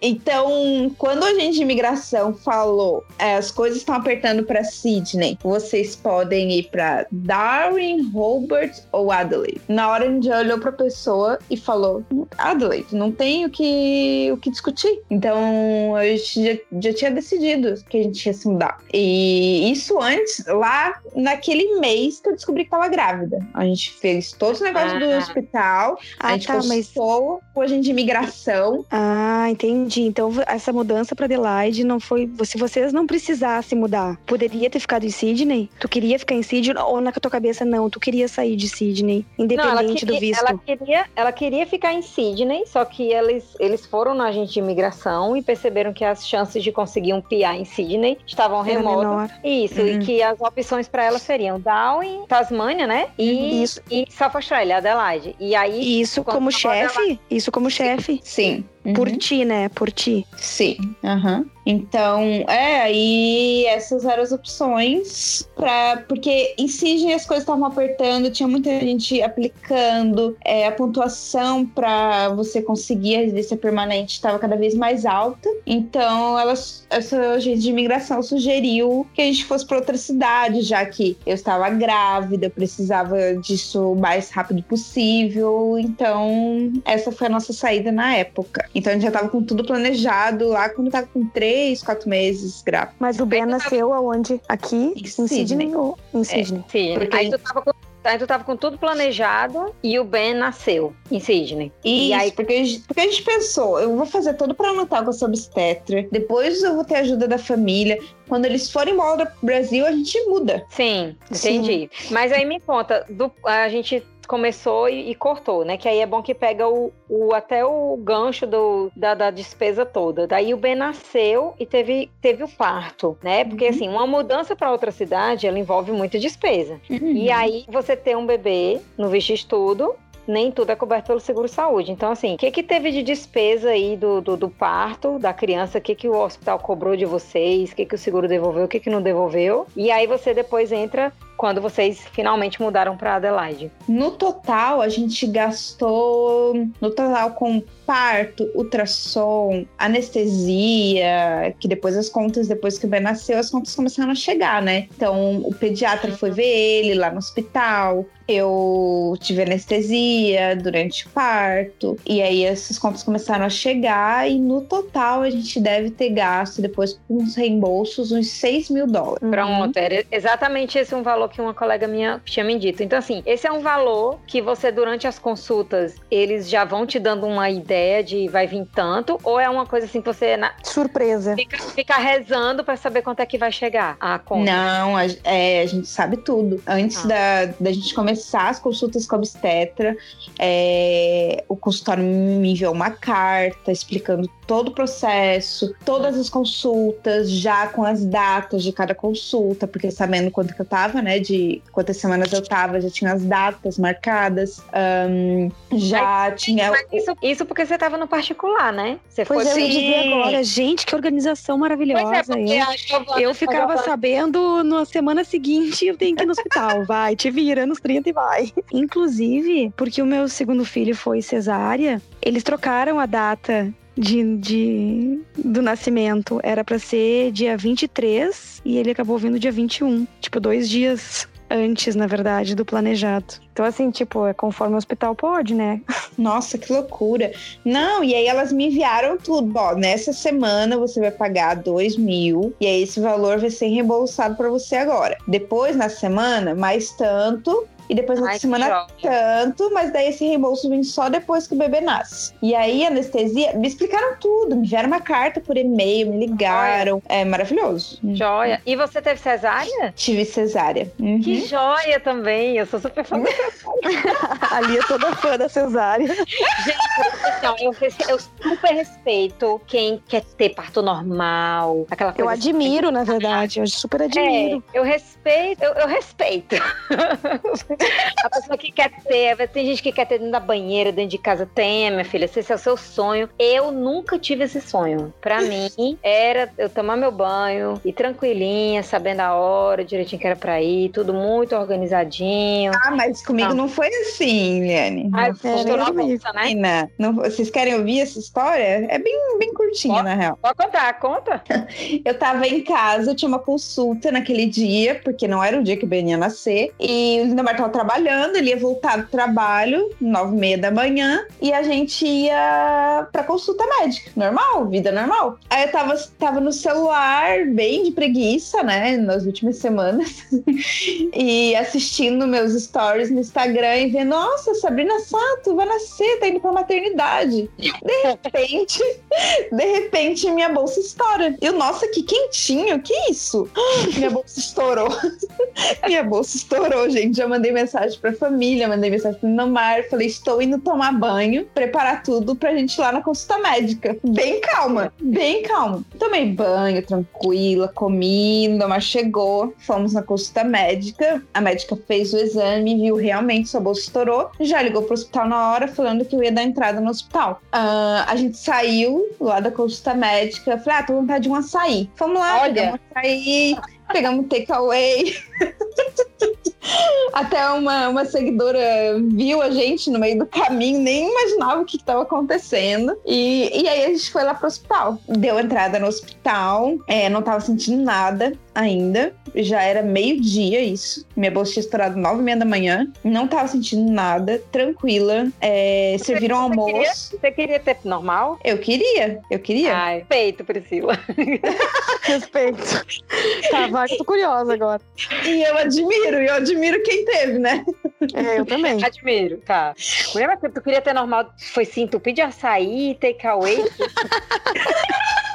então, quando a gente de imigração falou, é, as coisas estão apertando para Sydney, vocês podem ir para Darwin, Hobart ou Adelaide. Na hora a gente olhou para a pessoa e falou: Adelaide, não tem o que, o que discutir. Então, a gente já, já tinha decidido que a gente ia se mudar. E isso antes, lá naquele mês que eu descobri que estava grávida. A gente fez todos os negócios ah. do hospital, a gente ah, tá, mas com a agente de imigração. Ah, entendi. entendi. Então essa mudança para Adelaide não foi. Se vocês não precisassem mudar, poderia ter ficado em Sydney? Tu queria ficar em Sydney ou na tua cabeça não? Tu queria sair de Sydney, independente não, queria, do visto? Ela queria, ela queria ficar em Sydney, só que eles, eles foram na agente de imigração e perceberam que as chances de conseguir um PA em Sydney estavam remotas. Isso, uhum. e que as opções para ela seriam Darwin, Tasmânia, né? E, Isso. e South Australia, Adelaide. E aí. Isso como chefe? Isso como chefe? Sim. Uhum. Por ti, né? Por ti. Sim. Uhum. Então, é, aí essas eram as opções para porque em Sydney as coisas estavam apertando, tinha muita gente aplicando, é, a pontuação para você conseguir a residência permanente estava cada vez mais alta. Então, elas, essa agente de imigração sugeriu que a gente fosse para outra cidade, já que eu estava grávida, eu precisava disso o mais rápido possível. Então, essa foi a nossa saída na época. Então, a gente já estava com tudo planejado lá quando estava com três três, quatro meses grávida. Mas o Ben nasceu aonde? Aqui? Em, em Sydney. Ou em é, Sydney? É, sim. Porque... Aí tu tava com Aí tu tava com tudo planejado e o Ben nasceu em Sydney. Isso, e aí... porque, a gente, porque a gente pensou, eu vou fazer tudo para anotar com essa obstetra, depois eu vou ter ajuda da família. Quando eles forem embora pro Brasil, a gente muda. Sim, entendi. Sim. Mas aí me conta, do, a gente começou e, e, cortou, né? Que aí é bom que pega o, o até o gancho do, da, da, despesa toda. Daí o Ben nasceu e teve, teve o parto, né? Porque uhum. assim, uma mudança para outra cidade, ela envolve muita despesa. Uhum. E aí você ter um bebê no visto estudo, nem tudo é coberto pelo seguro saúde. Então, assim, o que, que teve de despesa aí do, do, do parto da criança? O que, que o hospital cobrou de vocês? O que, que o seguro devolveu? O que, que não devolveu? E aí você depois entra quando vocês finalmente mudaram para Adelaide? No total, a gente gastou no total com parto, ultrassom, anestesia, que depois as contas, depois que o Ben nasceu, as contas começaram a chegar, né? Então, o pediatra foi ver ele lá no hospital. Eu tive anestesia durante o parto, e aí essas contas começaram a chegar, e no total a gente deve ter gasto depois com os reembolsos uns 6 mil dólares. Pronto, era exatamente esse um valor valor que uma colega minha tinha me dito. Então, assim, esse é um valor que você, durante as consultas, eles já vão te dando uma ideia de vai vir tanto, ou é uma coisa assim que você. Na... Surpresa. Fica, fica rezando para saber quanto é que vai chegar a conta. Não, a, é, a gente sabe tudo. Antes ah. da, da gente começar as consultas com a obstetra, é, o consultório me enviou uma carta explicando todo o processo, todas as consultas, já com as datas de cada consulta, porque sabendo quanto que eu tava, né? De quantas semanas eu tava, já tinha as datas marcadas. Um, já mas, tinha. Mas isso, isso porque você tava no particular, né? Você pois foi. Eu dizer agora, gente, que organização maravilhosa. É, eu, eu ficava sabendo na semana seguinte eu tenho que ir no hospital. Vai, te vira nos 30 e vai. Inclusive, porque o meu segundo filho foi cesárea, eles trocaram a data de, de, do nascimento era para ser dia 23 e ele acabou vindo dia 21. Tipo, dois dias antes, na verdade, do planejado. Então, assim, tipo, é conforme o hospital pode, né? Nossa, que loucura. Não, e aí elas me enviaram tudo. Ó, nessa semana você vai pagar dois mil e aí esse valor vai ser reembolsado para você agora. Depois, na semana, mais tanto e depois na semana tanto, mas daí esse reembolso vem só depois que o bebê nasce. E aí, anestesia, me explicaram tudo, me enviaram uma carta por e-mail, me ligaram. Joia. É maravilhoso. Joia. E você teve cesárea? Tive cesárea. Uhum. Que joia também. Eu sou super fã da Ali é toda fã da cesárea. Gente, então, eu, eu super respeito quem quer ter parto normal, aquela coisa. Eu admiro, na verdade. Eu super admiro. É, eu respeito, eu, eu respeito. a pessoa que quer ter, tem gente que quer ter dentro da banheira, dentro de casa. Tem, minha filha, se esse é o seu sonho. Eu nunca tive esse sonho. Pra mim, era eu tomar meu banho e tranquilinha, sabendo a hora, direitinho que era pra ir, tudo muito organizadinho. Ah, mas comigo não, não foi assim, Liane. Ah, estou na bolsa, né? Não, vocês querem ouvir essa história? É bem, bem curtinha, pode, na real. Pode contar, conta. eu tava em casa, tinha uma consulta naquele dia, porque não era o dia que o Ben ia nascer, e o Lindamar tava tava trabalhando, ele ia voltar do trabalho, nove e meia da manhã, e a gente ia pra consulta médica. Normal, vida normal. Aí eu tava, tava no celular, bem de preguiça, né, nas últimas semanas, e assistindo meus stories no Instagram e vendo, nossa, Sabrina Sato vai nascer, tá indo pra maternidade. De repente, de repente, minha bolsa estoura. Eu, nossa, que quentinho, que isso? Minha bolsa estourou. minha bolsa estourou, gente. Já mandei mensagem pra família, mandei mensagem pro Nomar, falei, estou indo tomar banho, preparar tudo pra gente ir lá na consulta médica. Bem calma, bem calma. Tomei banho, tranquila, comi, Nomar chegou, fomos na consulta médica, a médica fez o exame, viu realmente sua bolsa estourou, já ligou pro hospital na hora, falando que eu ia dar entrada no hospital. Uh, a gente saiu lá da consulta médica, falei, ah, tô com vontade de um açaí. Vamos lá, Olha. pegamos um açaí, pegamos takeaway. Até uma, uma seguidora viu a gente no meio do caminho, nem imaginava o que estava acontecendo. E, e aí a gente foi lá pro hospital. Deu entrada no hospital, é, não tava sentindo nada ainda. Já era meio-dia isso. Minha bolsa tinha estourado nove e meia da manhã. Não tava sentindo nada, tranquila. É, serviram Você almoço. queria, você queria ter normal? Eu queria, eu queria. Ai, feito, Priscila. Respeito. tá, vai, tô curiosa agora. E eu admiro, e eu admiro quem teve, né? É, eu também. Admiro, tá. Mulher, mas tu queria ter normal, foi sim, entupir de açaí, takeaway.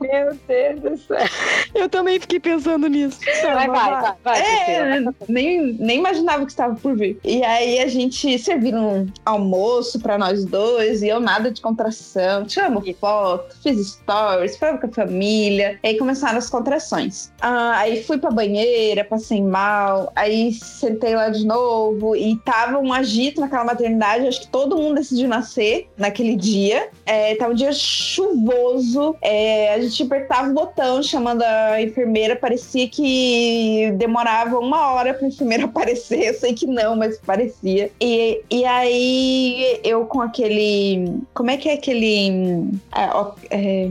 Meu Deus do céu. Eu também fiquei pensando nisso. Vai, vai, vai, vai, Priscila. É, nem, nem imaginava que estava por vir. E aí a gente serviram um almoço pra nós dois, e eu nada de contração. Tiramos foto, fiz stories, falava com a família. Aí começaram as contrações. Ah, aí fui pra banheira, passei mal, aí sentei lá de novo e tava um agito naquela maternidade. Acho que todo mundo decidiu nascer naquele dia. É, tava um dia chuvoso. É, a gente apertava o botão chamando a enfermeira, parecia que demorava uma hora pra enfermeira aparecer. Eu sei que não, mas parecia. E, e aí eu com aquele. Como é que é aquele. é, é,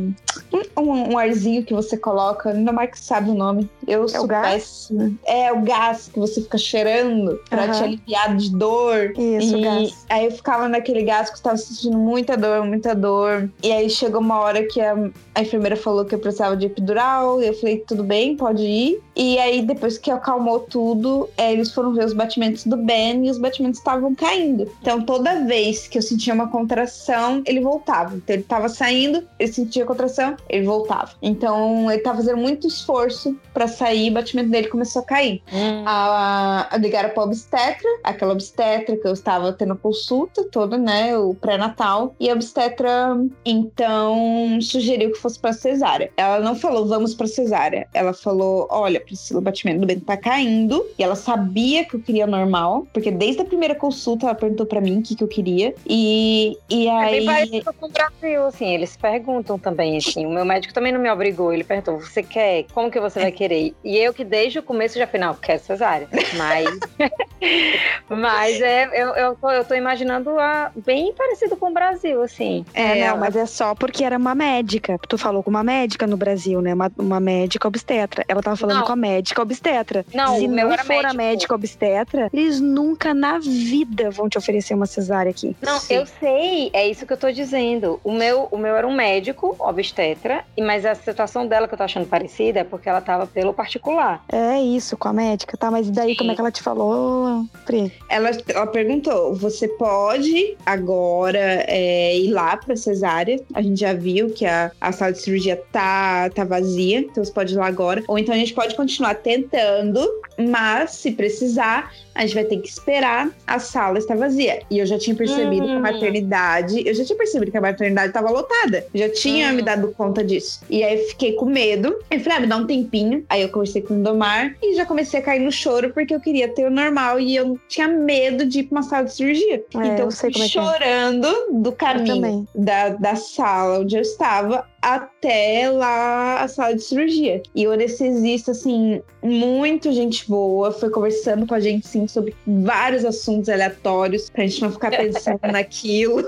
um, um arzinho que você coloca, não mais que sabe o nome. Eu sou o gás? péssima. É o gás que você fica cheirando pra Aham. te aliviar de dor. Isso, e gás. aí eu ficava naquele gás que eu tava sentindo muita dor, muita dor. E aí chegou uma hora que a, a enfermeira falou que eu precisava de epidural. E eu falei, tudo bem, pode ir. E aí, depois que acalmou tudo, é, eles foram ver os batimentos do Ben e os batimentos estavam caindo. Então, toda vez que eu sentia uma contração, ele voltava. Então, ele tava saindo, ele sentia a contração, ele voltava. Então, ele tava fazendo muito esforço pra sair, o batimento dele começou a cair. Hum. A, a ligaram pra obstetra, aquela obstetra que eu estava tendo consulta toda, né? O pré-natal. E a obstetra, então, sugeriu que fosse pra cesárea. Ela não falou, vamos pra cesárea. Ela falou: olha, Priscila, o batimento do Ben tá caindo. E ela sabia que eu queria normal, porque desde a primeira consulta ela perguntou pra mim o que, que eu queria. E, e É bem aí. parecido com o Brasil, assim, eles perguntam também, assim, o meu médico também não me obrigou, ele perguntou, você quer, como que você vai querer? E eu que desde o começo já falei, não, quero cesárea, mas, mas é, eu, eu, tô, eu tô imaginando a, bem parecido com o Brasil, assim. É, É, não, mas é só porque era uma médica. Tu falou com uma médica no Brasil, né? Uma, uma médica obstetra. Ela tava falando Não. com a médica obstetra. Não, Se não for a médico. médica obstetra, eles nunca na vida vão te oferecer uma cesárea aqui. Não, Sim. eu sei, é isso que eu tô dizendo. O meu, o meu era um médico, obstetra, e- mas a situação dela que eu tô achando parecida é porque ela tava pelo particular. É isso, com a médica, tá? Mas daí Sim. como é que ela te falou, Pri? Ela, ela perguntou: você pode agora é, ir lá pra cesárea? A gente já viu que a, a sala de cirurgia tá, tá vazia, então você pode ir lá agora. Ou então a gente pode continuar tentando, mas se precisar, a gente vai ter que esperar a sala estar vazia. E eu já tinha percebido que a Hum. maternidade, eu já tinha percebido que a maternidade estava lotada. Já tinha Hum. me dado conta disso. E aí eu fiquei com medo. Eu falei, ah, me dá um tempinho. Aí eu conversei com o Domar e já comecei a cair no choro porque eu queria ter o normal e eu tinha medo de ir pra uma sala de cirurgia. então eu fui é é. chorando do Eu caminho da, da sala onde eu estava até lá a sala de cirurgia. E o anestesista, assim, muito gente boa, foi conversando com a gente, sim, sobre vários assuntos aleatórios, pra gente não ficar pensando naquilo.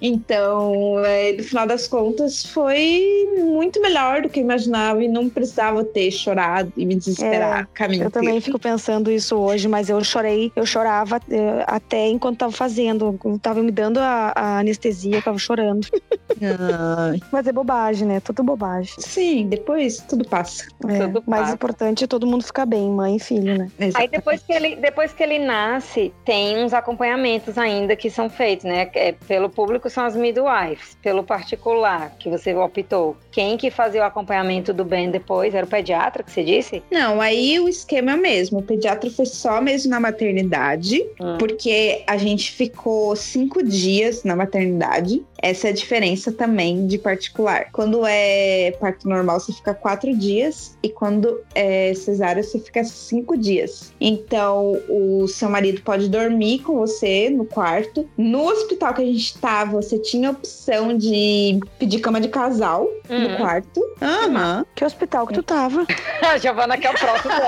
Então, é, no final das contas, foi muito melhor do que eu imaginava e não precisava ter chorado e me desesperar É, caminho Eu também fico pensando isso hoje, mas eu chorei, eu chorava eh, até enquanto tava fazendo. Tava me dando a, a anestesia, eu tava chorando. Ai, Mas é bobagem, né? Tudo bobagem. sim, depois tudo passa. É, Tudo mais passa. importante é todo mundo ficar bem, mãe e filho, né? Aí depois que, ele, depois que ele nasce, tem uns acompanhamentos ainda que são feitos, né? É, pelo público são as midwives, pelo particular que você optou. Quem que fazia o acompanhamento do Ben depois? Era o pediatra que você disse? Não, aí o esquema é o mesmo. O pediatra foi só mesmo na maternidade, Hum. porque a gente ficou cinco dias na maternidade. Essa é a diferença também de particular. Quando é parto normal, você fica quatro dias, e quando é cesárea, você fica cinco dias. Então, o seu marido pode dormir com você no quarto. No hospital que a gente estava, você tinha a opção de pedir cama de casal no Hum. quarto. Aham. Que hospital que tu tava? A Giovana que é o próximo.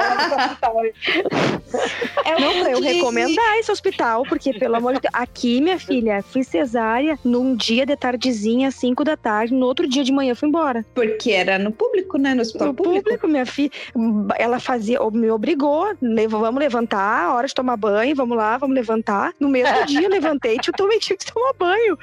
É Não, pra eu recomendar esse hospital, porque, pelo amor de Deus, aqui, minha filha, fiz cesárea num dia de tardezinha, às 5 da tarde, no outro dia de manhã eu fui embora. Porque era no público, né? No hospital No público. público, minha filha, ela fazia, me obrigou, leva- vamos levantar, hora de tomar banho, vamos lá, vamos levantar. No mesmo dia eu levantei, eu também tive que tomar banho.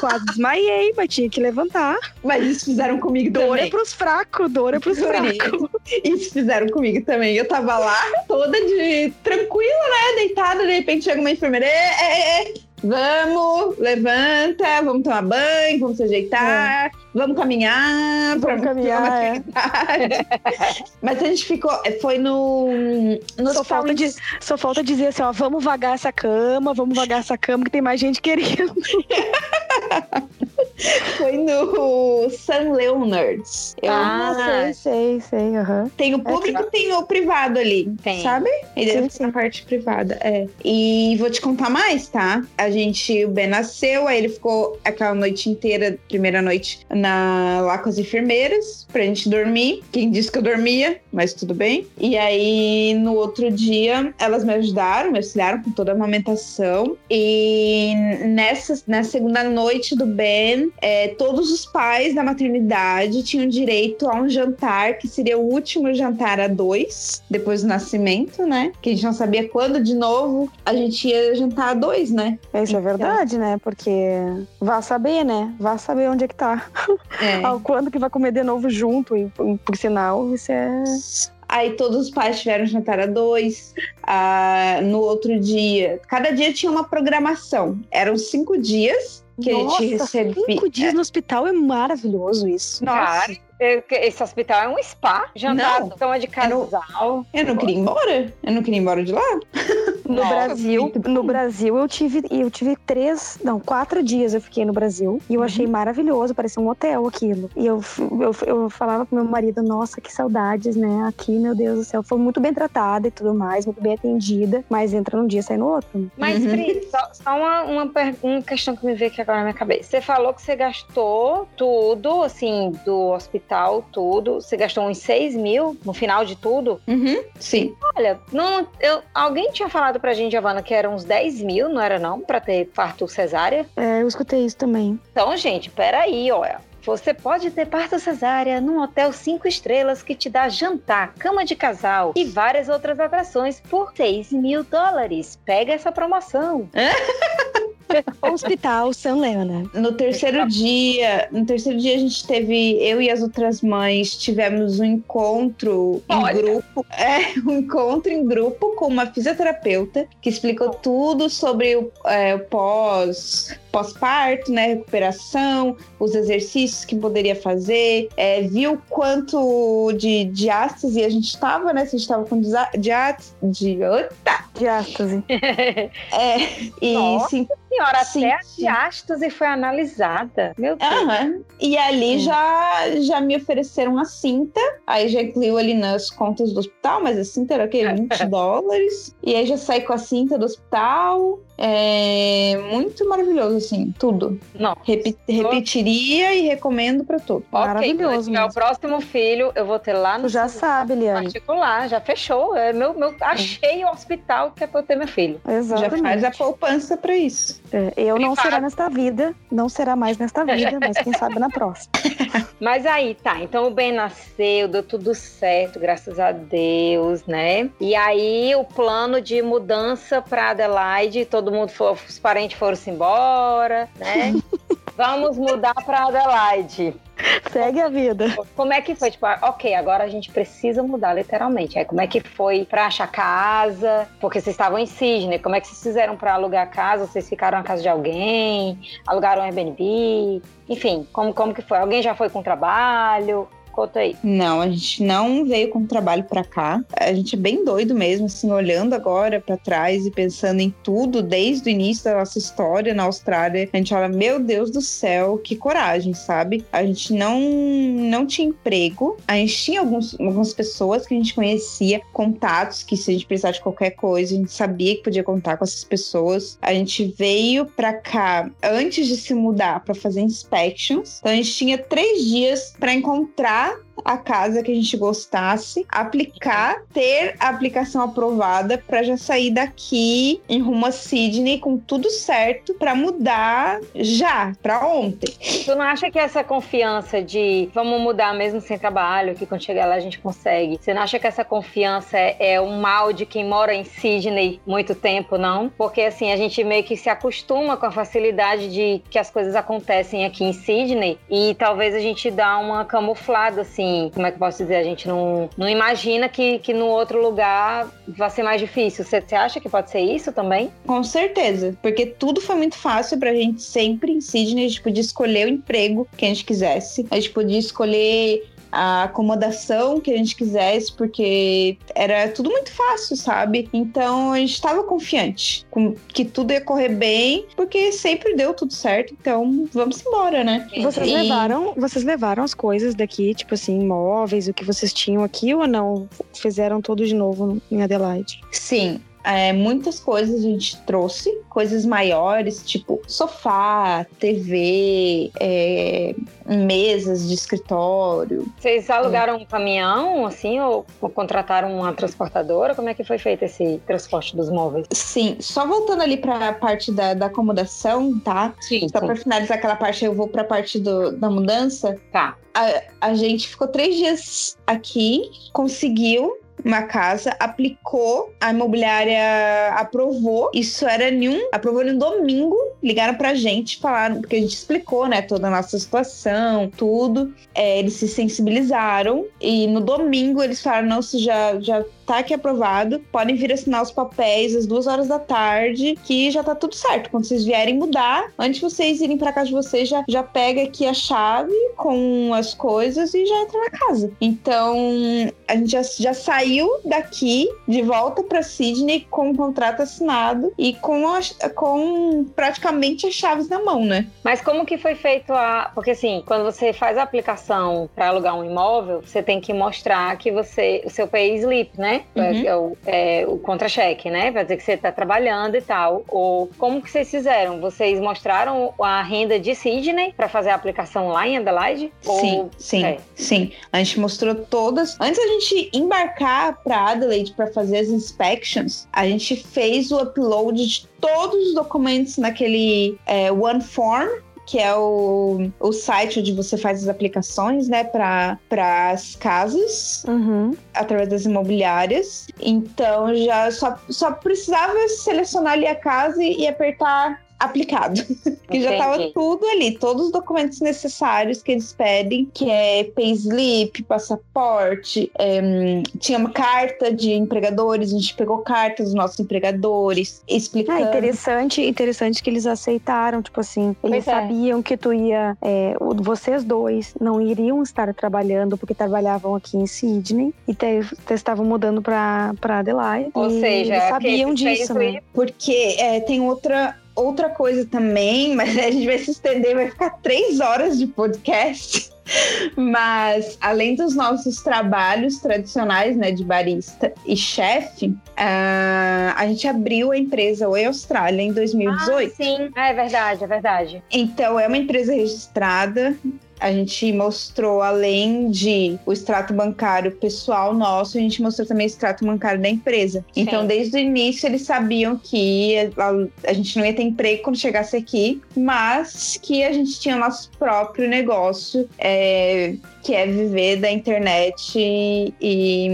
Quase desmaiei, mas tinha que levantar. Mas isso fizeram comigo Dor é também. pros fracos, dor é pros fracos. Isso fizeram comigo também. Eu tava lá, toda de tranquila, né? Deitada, de repente chega uma enfermeira. "Ê, ê, ê, Vamos, levanta, vamos tomar banho, vamos se ajeitar, vamos caminhar, Vamos caminhar, é. maternidade." Mas a gente ficou, foi no, no Só falta, de, só falta dizer assim, ó, vamos vagar essa cama, vamos vagar essa cama, que tem mais gente querendo. Foi no San Leonards. Eu Ah, sei, sei, sei, aham. Tem o público e tem o privado ali. Tem. Sabe? E Sim, deve sim. ser a parte privada. É. E vou te contar mais, tá? A gente, o Ben nasceu, aí ele ficou aquela noite inteira, primeira noite, na, lá com as enfermeiras, pra gente dormir. Quem disse que eu dormia, mas tudo bem. E aí, no outro dia, elas me ajudaram, me auxiliaram com toda a amamentação. E nessa, na segunda noite do Ben, é, todos os pais da maternidade tinham direito a um jantar, que seria o último jantar a dois, depois do nascimento, né? Que a gente não sabia quando, de novo, a gente ia jantar a dois, né? Isso é verdade, né? Porque vá saber, né? Vá saber onde é que tá. É. Ao quando que vai comer de novo junto. E, por, por sinal, isso é. Aí todos os pais tiveram jantar a dois. Ah, no outro dia, cada dia tinha uma programação. Eram cinco dias que Nossa, recebia. cinco dias no hospital é maravilhoso isso. Cara, eu- esse hospital é um spa. Jantar, Não. cama de casal. Eu não queria ir embora. Eu não queria ir embora de lá. No Nossa, Brasil, no Brasil eu tive, eu tive três, não, quatro dias eu fiquei no Brasil e eu achei maravilhoso, parecia um hotel aquilo. E eu, eu, eu falava pro meu marido, nossa, que saudades, né? Aqui, meu Deus do céu, foi muito bem tratada e tudo mais, muito bem atendida, mas entra num dia e sai no outro. Mas, Uhum. Pri, só, só uma, uma, uma questão que me veio aqui agora na minha cabeça. Você falou que você gastou tudo, assim, do hospital, tudo. Você gastou uns 6 mil no final de tudo? Uhum, sim. Olha, não, eu, alguém tinha falado pra gente, Giovana, que eram uns 10 mil, não era não? Pra ter parto cesárea? É, eu escutei isso também. Então, gente, peraí, olha. Você pode ter parto cesárea num hotel cinco estrelas que te dá jantar, cama de casal e várias outras atrações por 6 mil dólares. Pega essa promoção. Hospital San Leonard. No terceiro dia, no terceiro dia a gente teve, eu e as outras mães tivemos um encontro em Olha. grupo, é, um encontro em grupo com uma fisioterapeuta que explicou tudo sobre o, é, o pós pós-parto, né, recuperação, os exercícios que poderia fazer, é, viu quanto de diástase a gente estava, né, se a gente estava com diástase, de, Eita! Diástase. é, e Nossa. sim, Senhora, Sim, até a diástase foi analisada. Meu Deus. Aham. E ali já, já me ofereceram a cinta. Aí já incluiu ali nas contas do hospital, mas a cinta era o quê? 20 dólares. E aí já saí com a cinta do hospital. É muito maravilhoso, assim, tudo. Não. Repi repetiria e recomendo pra tudo. Ok, Maravilhoso quando tiver o mesmo. próximo filho, eu vou ter lá no Tu já sabe, Liane. particular, já fechou. É meu, meu, achei o hospital que é pra eu ter meu filho. Já Exatamente. faz a poupança pra isso. É, eu não será nesta vida, não será mais nesta vida, mas quem sabe na próxima. Mas aí, tá. Então o Ben nasceu, deu tudo certo, graças a Deus, né? E aí o plano de mudança pra Adelaide, todo mundo foi, os parentes foram-se embora, né? Vamos mudar pra Adelaide. Segue a vida. Como é que foi? Tipo, ok, agora a gente precisa mudar, literalmente. Aí, como é que foi pra achar casa? Porque vocês estavam em Sydney. Como é que vocês fizeram pra alugar casa? Vocês ficaram na casa de alguém? Alugaram um Airbnb? Enfim, como, como que foi? Alguém já foi com trabalho? Conta aí. Não, a gente não veio com trabalho pra cá. A gente é bem doido mesmo, assim, olhando agora pra trás e pensando em tudo desde o início da nossa história na Austrália. A gente olha, meu Deus do céu, que coragem, sabe? A gente não não tinha emprego. A gente tinha alguns, algumas pessoas que a gente conhecia, contatos que se a gente precisar de qualquer coisa, a gente sabia que podia contar com essas pessoas. A gente veio pra cá antes de se mudar pra fazer inspections. Então a gente tinha três dias pra encontrar kita a casa que a gente gostasse, aplicar, ter a aplicação aprovada para já sair daqui em rumo a Sydney com tudo certo para mudar já, para ontem. Tu não acha que essa confiança de vamos mudar mesmo sem trabalho, que quando chegar lá a gente consegue? Você não acha que essa confiança é, é um mal de quem mora em Sydney muito tempo, não? Porque assim, a gente meio que se acostuma com a facilidade de que as coisas acontecem aqui em Sydney e talvez a gente dá uma camuflada, assim, como é que eu posso dizer? A gente não, não imagina que, que no outro lugar vai ser mais difícil. Você acha que pode ser isso também? Com certeza, porque tudo foi muito fácil pra gente sempre em Sydney, a gente podia escolher o emprego que a gente quisesse, a gente podia escolher a acomodação que a gente quisesse, porque era tudo muito fácil, sabe? Então a gente estava confiante com que tudo ia correr bem, porque sempre deu tudo certo. Então vamos embora, né? Vocês E- levaram, vocês levaram as coisas daqui, tipo assim, móveis, o que vocês tinham aqui ou não? Fizeram tudo de novo em Adelaide? Sim. É, muitas coisas a gente trouxe, coisas maiores, tipo sofá, TV, é, mesas de escritório. Vocês alugaram um caminhão, assim, ou contrataram uma transportadora? Como é que foi feito esse transporte dos móveis? Sim, só voltando ali para a parte da, da acomodação, tá? Sim, Só para finalizar aquela parte, eu vou para a parte do- da mudança. Tá. A, a gente ficou três dias aqui, conseguiu uma casa, aplicou, a imobiliária aprovou. Isso era em um, aprovou no domingo. Ligaram pra gente, falaram, porque a gente explicou, né, toda a nossa situação, tudo. É, eles se sensibilizaram e no domingo eles falaram: não, já, já tá aqui aprovado, podem vir assinar os papéis às duas horas da tarde, que já tá tudo certo. Quando vocês vierem mudar, antes de vocês irem pra casa de vocês, já, já pega aqui a chave com as coisas e já entra na casa. Então, a gente já, já saiu daqui de volta pra Sydney com o contrato assinado e com, as- com praticamente as chaves na mão, né? Mas como que foi feito a. Porque assim, quando você faz a aplicação para alugar um imóvel, você tem que mostrar que você. O seu pay slip, né? Uhum. É, o, o contra-cheque, né? Pra dizer que você tá trabalhando e tal. Ou como que vocês fizeram? Vocês mostraram a renda de Sydney para fazer a aplicação lá em Adelaide? Sim, Ou- sim, é. sim. A gente mostrou todas. Antes da gente embarcar para Adelaide para fazer as inspections, a gente fez o upload de todos os documentos naquele é, OneForm. Que é o, o site onde você faz as aplicações, né, para as casas Uhum. através das imobiliárias. Então já só, só precisava selecionar ali a casa e, e apertar aplicado. que já estava tudo ali, todos os documentos necessários que eles pedem, que é payslip, passaporte, em, tinha uma carta de empregadores, a gente pegou cartas dos nossos empregadores, Ah, explicando. interessante, interessante que eles aceitaram, tipo assim, eles Pois é. sabiam que tu ia, é, vocês dois não iriam estar trabalhando porque trabalhavam aqui em Sydney e te- te- estavam mudando pra, pra Adelaide. Ou e seja, sabiam disso, né? Porque é, tem outra, outra coisa também, mas a gente vai se estender, vai ficar três horas de podcast. Mas, além dos nossos trabalhos tradicionais, né, de barista e chefe, uh, a gente abriu a empresa Oi Austrália em 2018. Ah, sim, é verdade, é verdade. Então, é uma empresa registrada a gente mostrou, além de o extrato bancário pessoal nosso, a gente mostrou também o extrato bancário da empresa. Sim. Então, desde o início, eles sabiam que a, a, gente não ia ter emprego quando chegasse aqui, mas que a gente tinha o nosso próprio negócio, é, que é viver da internet. E, e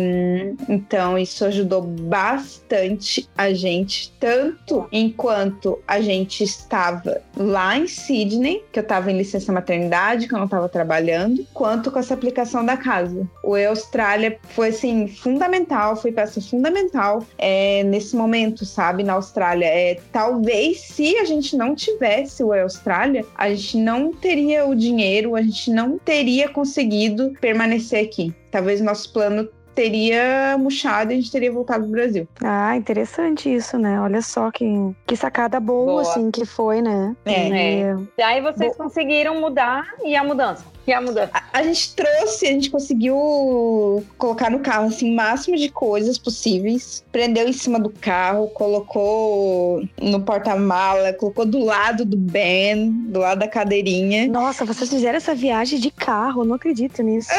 então, isso ajudou bastante a gente, tanto enquanto a gente estava lá em Sydney, que eu estava em licença maternidade, que eu não estava trabalhando, quanto com essa aplicação da casa. O E-Austrália foi, assim, fundamental, foi peça fundamental é, nesse momento, sabe, na Austrália. É, talvez se a gente não tivesse o E-Austrália, a gente não teria o dinheiro, a gente não teria conseguido permanecer aqui. Talvez nosso plano teria murchado e a gente teria voltado pro Brasil. Ah, interessante isso, né? Olha só que, que sacada boa, boa. assim, que foi, né? É. E... é. E aí vocês Bo... conseguiram mudar e a mudança? E a mudança? A, a, gente trouxe, a gente conseguiu colocar no carro, assim, o máximo de coisas possíveis. Prendeu em cima do carro, colocou no porta-mala, colocou do lado do Ben, do lado da cadeirinha. Nossa, vocês fizeram essa viagem de carro, não acredito nisso.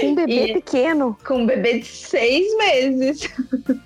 Com um bebê e pequeno. Com um bebê de seis meses.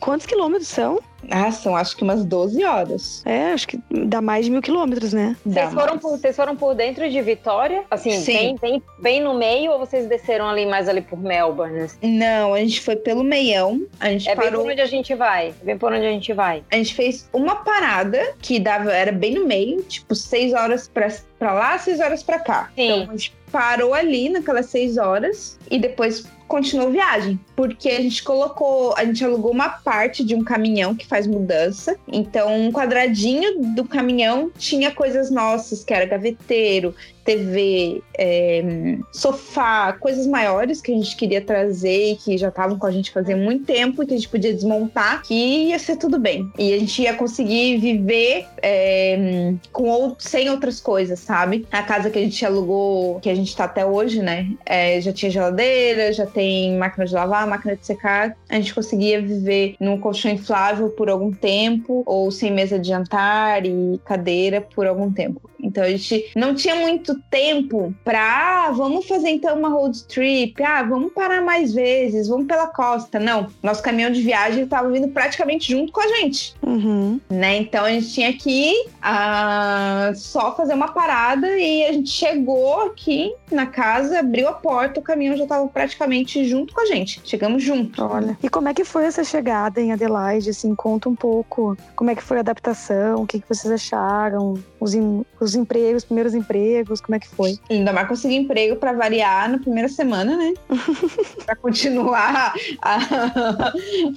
Quantos quilômetros são? Ah, são acho que umas 12 horas. É, acho que dá mais de mil quilômetros, né? Vocês foram, por, vocês foram por dentro de Vitória? Assim, Bem, bem, bem no meio ou vocês desceram ali mais ali por Melbourne? Não, a gente foi pelo meião. A gente é parou... bem por onde a gente vai. Bem por onde a gente vai. A gente fez uma parada que dava, era bem no meio, tipo, seis horas pra, pra lá, seis horas pra cá. Sim. Então a gente parou ali naquelas seis horas e depois continuou viagem, porque a gente colocou, a gente alugou uma parte de um caminhão que faz mudança. Então, um quadradinho do caminhão tinha coisas nossas, que era gaveteiro, TV, é, sofá, coisas maiores que a gente queria trazer e que já estavam com a gente fazia muito tempo e que a gente podia desmontar, que ia ser tudo bem. E a gente ia conseguir viver é, com outro, sem outras coisas, sabe? A casa que a gente alugou, que a gente tá até hoje, né? É, já tinha geladeira, já tem máquina de lavar, máquina de secar. A gente conseguia viver num colchão inflável por algum tempo, ou sem mesa de jantar e cadeira por algum tempo. Então a gente não tinha muito tempo pra ah, vamos fazer então uma road trip, ah, vamos parar mais vezes, vamos pela costa. Não, nosso caminhão de viagem estava vindo praticamente junto com a gente, uhum. né? Então a gente tinha que uh, só fazer uma parada e a gente chegou aqui na casa, abriu a porta, o caminhão já estava praticamente junto com a gente. Chegamos junto. Olha. E como é que foi essa chegada em Adelaide? Assim, conta um pouco como é que foi a adaptação, o que, que vocês acharam, os, os os empregos, primeiros empregos, como é que foi? Ainda mais conseguir emprego para variar na primeira semana, né? para continuar a,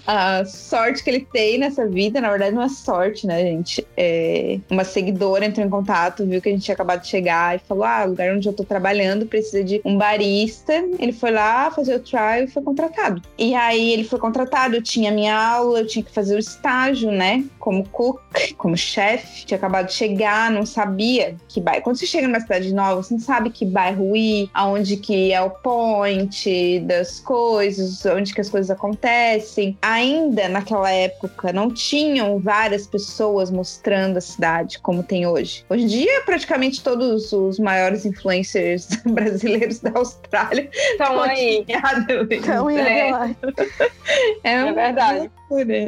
a, sorte que ele tem nessa vida. Na verdade, não é sorte, né, gente? É, uma seguidora entrou em contato, viu que a gente tinha acabado de chegar e falou: Ah, o lugar onde eu tô trabalhando precisa de um barista. Ele foi lá fazer o trial e foi contratado. E aí ele foi contratado, eu tinha minha aula, eu tinha que fazer o estágio, né? Como cook, como chefe. Tinha acabado de chegar, não sabia que bairro. Quando você chega numa cidade nova, você não sabe que bairro ir, aonde que é o point das coisas, onde que as coisas acontecem. Ainda naquela época não tinham várias pessoas mostrando a cidade como tem hoje. Hoje em dia, praticamente todos os maiores influencers brasileiros da Austrália estão aí. Estão aí. É, é, é verdade.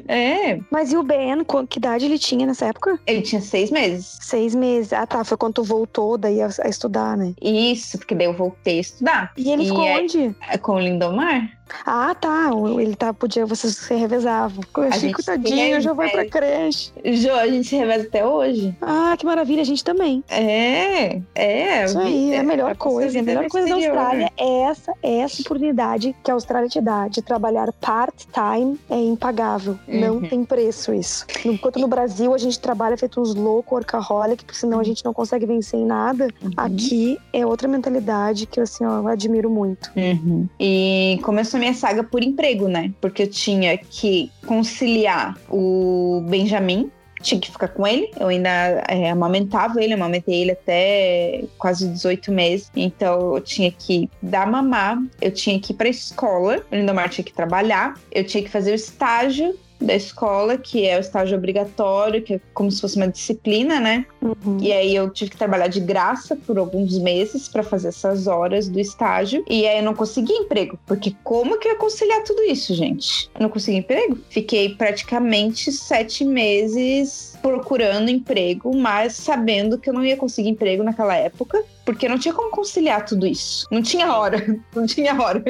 É. Mas e o Ben, que idade ele tinha nessa época? Ele tinha seis meses. Seis meses. Ah, tá. Foi quando tu voltou daí a, a estudar, né? Isso, porque daí eu voltei a estudar. E ele e ficou é, onde? É com o Lindomar. Ah, tá. Ele tá, podia, vocês se revezavam. Chico, tadinho, já vai pra creche. Jo, a gente se reveza até hoje. Ah, que maravilha, a gente também. É, é. Isso aí, é a melhor coisa. A melhor coisa da Austrália é essa, é essa oportunidade que a Austrália te dá de trabalhar part-time é impagável. Uhum. Não tem preço isso. Enquanto no Brasil a gente trabalha feito uns loucos, workaholic, porque senão a gente não consegue vencer em nada. Uhum. Aqui é outra mentalidade que assim, ó, eu admiro muito. Uhum. E começou a minha saga por emprego, né? Porque eu tinha que conciliar o Benjamin, tinha que ficar com ele. Eu ainda é, amamentava ele, amamentei ele até quase 18 meses. Então eu tinha que dar mamar, eu tinha que ir pra escola, o Lindomar tinha que trabalhar, eu tinha que fazer o estágio da escola, que é o estágio obrigatório, que é como se fosse uma disciplina, né? Uhum. E aí eu tive que trabalhar de graça por alguns meses para fazer essas horas do estágio. E aí eu não consegui emprego, porque como que eu ia conciliar tudo isso, gente? Eu não consegui emprego. Fiquei praticamente sete meses procurando emprego, mas sabendo que eu não ia conseguir emprego naquela época porque não tinha como conciliar tudo isso. Não tinha hora, não tinha hora.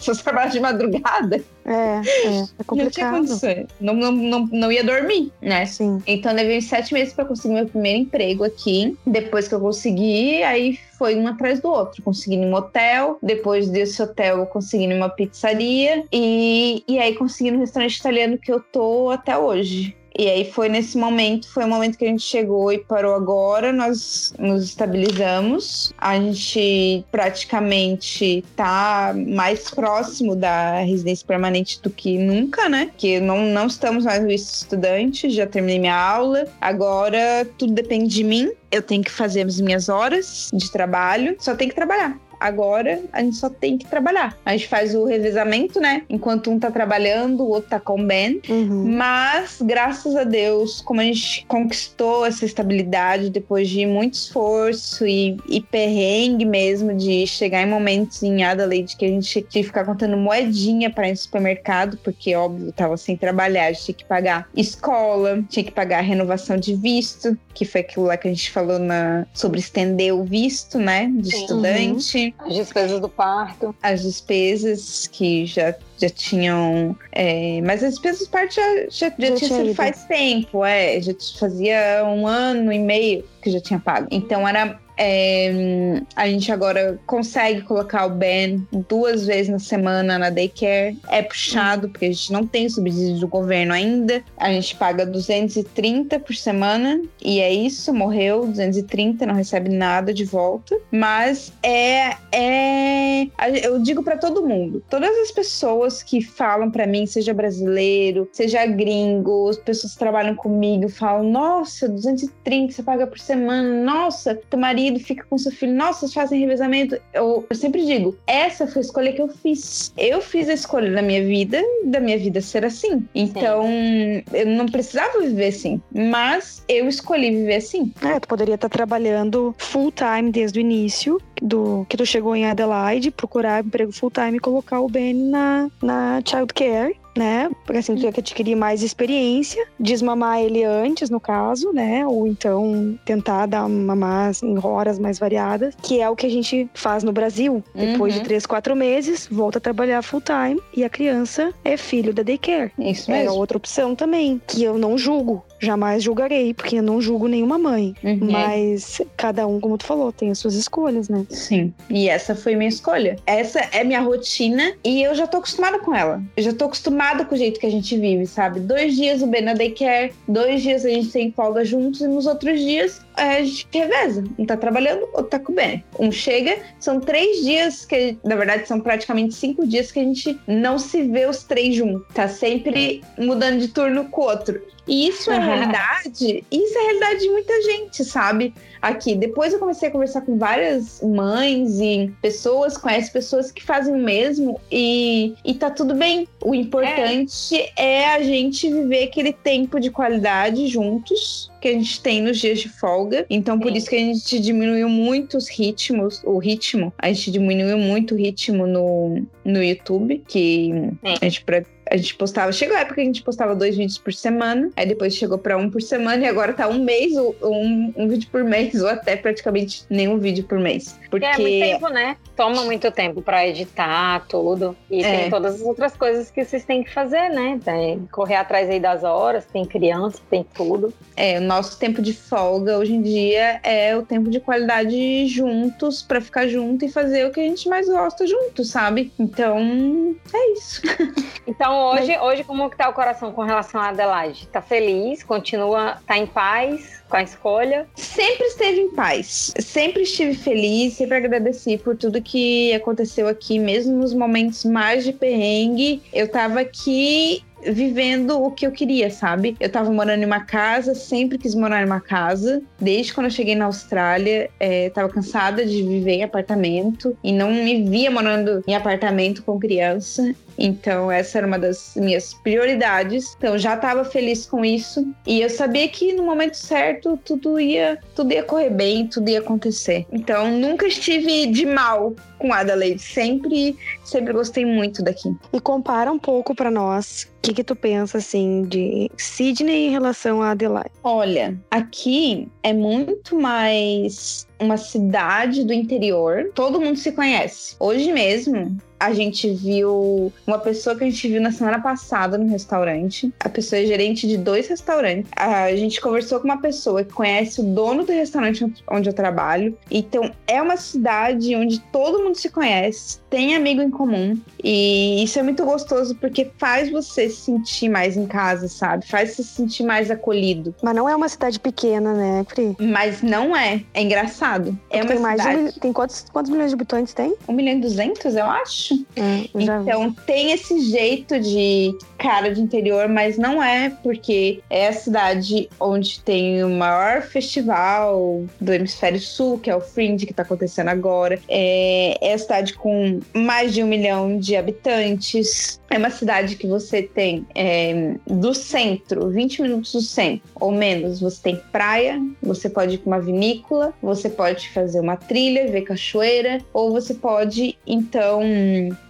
Se eu trabalhar de madrugada. É, é, é complicado. Não tinha condições. Não, não, não, não ia dormir, né? Sim. Então levei sete meses para conseguir meu primeiro emprego aqui. Depois que eu consegui, aí foi um atrás do outro. Consegui em um hotel, depois desse hotel eu consegui em uma pizzaria e, e aí consegui no restaurante italiano que eu tô até hoje. E aí foi nesse momento, foi o momento que a gente chegou e parou agora, nós nos estabilizamos. A gente praticamente tá mais próximo da residência permanente do que nunca, né? Que não, não estamos mais no estudante, já terminei minha aula. Agora tudo depende de mim. Eu tenho que fazer as minhas horas de trabalho, só tenho que trabalhar. Agora a gente só tem que trabalhar. A gente faz o revezamento, né? Enquanto um tá trabalhando, o outro tá com o Ben. Uhum. Mas, graças a Deus, como a gente conquistou essa estabilidade depois de muito esforço e, e perrengue mesmo, de chegar em momentos em Adelaide que a gente tinha que ficar contando moedinha para ir no supermercado, porque, óbvio, tava sem trabalhar, a gente tinha que pagar escola, tinha que pagar renovação de visto, que foi aquilo lá que a gente falou na, sobre estender o visto, né? De Sim. estudante. Uhum. As despesas do parto. As despesas que já, já tinham. É, mas as despesas do parto já, já, já, já tinha sido faz tempo, é. Já fazia um ano e meio que já tinha pago. Então era é, a gente agora consegue colocar o Ben duas vezes na semana na daycare. É puxado, porque a gente não tem subsídio do governo ainda. A gente paga 230 por semana e é isso, morreu 230, não recebe nada de volta. Mas é. é eu digo para todo mundo: todas as pessoas que falam para mim, seja brasileiro, seja gringo, as pessoas que trabalham comigo, falam: nossa, 230 você paga por semana, nossa, teu marido marido fica com seu filho, nossa, vocês fazem revezamento. Eu, eu sempre digo, essa foi a escolha que eu fiz. Eu fiz a escolha da minha vida, da minha vida ser assim. Então, Sim. eu não precisava viver assim, mas eu escolhi viver assim. É, tu poderia estar trabalhando full time desde o início, do que tu chegou em Adelaide, procurar emprego full time e colocar o Ben na, na child care né? Porque assim, tu ia adquirir mais experiência, desmamar ele antes, no caso, né? Ou então tentar dar mamar em horas mais variadas, que é o que a gente faz no Brasil. Depois uhum. de três, quatro meses, volta a trabalhar full time e a criança é filho da daycare. Isso é mesmo. É outra opção também, que eu não julgo. Jamais julgarei, porque eu não julgo nenhuma mãe. Uhum. Mas cada um, como tu falou, tem as suas escolhas, né? Sim. E essa foi minha escolha. Essa é minha rotina e eu já tô acostumada com ela. Eu já tô acostumada com o jeito que a gente vive, sabe? Dois dias o Ben daycare, dois dias a gente tem folga juntos e nos outros dias a gente reveza. Um tá trabalhando, outro tá com o Ben. Um chega, são três dias que, na verdade, são praticamente cinco dias que a gente não se vê os três juntos. Tá sempre mudando de turno com o outro. E isso é realidade, isso é realidade de muita gente, sabe? Aqui. Depois eu comecei a conversar com várias mães e pessoas, conhece pessoas que fazem o mesmo e, e tá tudo bem. O importante é. é a gente viver aquele tempo de qualidade juntos que a gente tem nos dias de folga. Então, por Sim. isso que a gente diminuiu muito os ritmos, o ritmo. A gente diminuiu muito o ritmo no, no YouTube, que Sim. a gente a gente postava, chegou a época que a gente postava dois vídeos por semana, aí depois chegou para um por semana e agora tá um mês, um, um vídeo por mês, ou até praticamente nenhum vídeo por mês. Porque é muito tempo, né? Toma muito tempo para editar tudo. E é. tem todas as outras coisas que vocês têm que fazer, né? Tem correr atrás aí das horas, tem criança, tem tudo. É, o nosso tempo de folga hoje em dia é o tempo de qualidade juntos, para ficar junto e fazer o que a gente mais gosta juntos, sabe? Então, é isso. Então, hoje, Mas... hoje como que tá o coração com relação a Adelaide? Tá feliz? Continua, tá em paz com a escolha? Sempre esteve em paz. Sempre estive feliz, sempre agradeci por tudo que aconteceu aqui, mesmo nos momentos mais de perrengue. Eu tava aqui vivendo o que eu queria, sabe? Eu tava morando em uma casa, sempre quis morar em uma casa. Desde quando eu cheguei na Austrália, é, tava cansada de viver em apartamento e não me via morando em apartamento com criança. Então, essa era uma das minhas prioridades. Então, já estava feliz com isso. E eu sabia que no momento certo tudo ia, tudo ia correr bem, tudo ia acontecer. Então, nunca estive de mal com Adelaide. Sempre, sempre gostei muito daqui. E compara um pouco para nós. O que, que tu pensa assim de Sydney em relação a Adelaide? Olha, aqui é muito mais uma cidade do interior. Todo mundo se conhece. Hoje mesmo, a gente viu uma pessoa que a gente viu na semana passada no restaurante. A pessoa é gerente de dois restaurantes. A gente conversou com uma pessoa que conhece o dono do restaurante onde eu trabalho. Então, é uma cidade onde todo mundo se conhece, tem amigo em comum. E isso é muito gostoso porque faz você se sentir mais em casa, sabe? Faz você se sentir mais acolhido. Mas não é uma cidade pequena, né, Pri? Mas não é. É engraçado. É uma tem mais de um cidade... mil- tem quantos, quantos milhões de habitantes tem? Um milhão e duzentos, eu acho. É, já vi. Então tem esse jeito de cara de interior, mas não é porque é a cidade onde tem o maior festival do hemisfério sul, que é o Fringe, que tá acontecendo agora. É, é a cidade com mais de um milhão de habitantes. É uma cidade que você tem é, do centro, 20 minutos do centro, ou menos. Você tem praia, você pode ir para uma vinícola, você pode fazer uma trilha, ver cachoeira, ou você pode, então,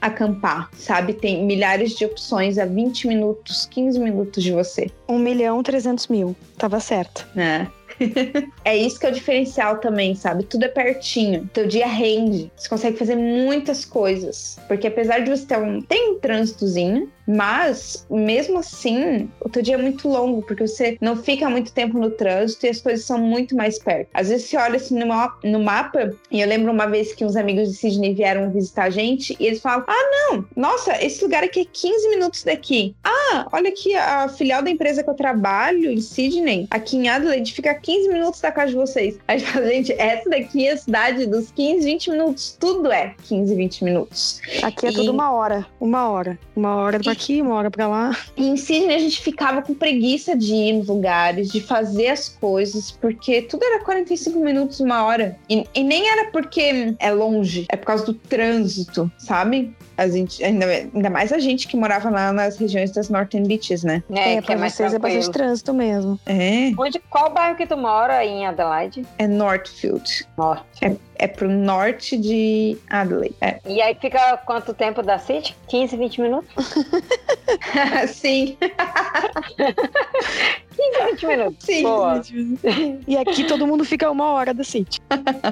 acampar, sabe? Tem milhares de opções a 20 minutos, 15 minutos de você, 1 milhão 300 mil. Tava certo. né? é isso que é o diferencial também, sabe? Tudo é pertinho. Teu dia rende. Você consegue fazer muitas coisas. Porque apesar de você ter um. Tem um trânsitozinho, mas mesmo assim, o teu dia é muito longo, porque você não fica muito tempo no trânsito e as coisas são muito mais perto. Às vezes você olha assim no, no mapa, e eu lembro uma vez que uns amigos de Sydney vieram visitar a gente, e eles falam: Ah, não, nossa, esse lugar aqui é 15 minutos daqui. Ah, olha aqui a filial da empresa que eu trabalho em Sydney, aqui em Adelaide, fica a 15 minutos da casa de vocês. A gente fala, gente, essa daqui é a cidade dos 15, 20 minutos. Tudo é 15, 20 minutos. Aqui é E- tudo uma hora. Uma hora. Uma hora pra aqui, uma hora pra lá. E em Sydney a gente ficava com preguiça de ir nos lugares, de fazer as coisas, porque tudo era 45 minutos, uma hora. E, e nem era porque é longe, é por causa do trânsito, sabe? A gente, ainda, ainda mais a gente que morava lá nas regiões das Northern Beaches, né? É, É, que pra é mais vocês é tranquilo. bastante trânsito mesmo. É, Onde, qual bairro que tu mora em Adelaide? é Northfield. Norte. É pro norte de Adelaide. É. E aí fica quanto tempo da City? 15, 20 minutos? sim, 15, 20 minutos. sim. Boa. E aqui todo mundo fica uma hora da City.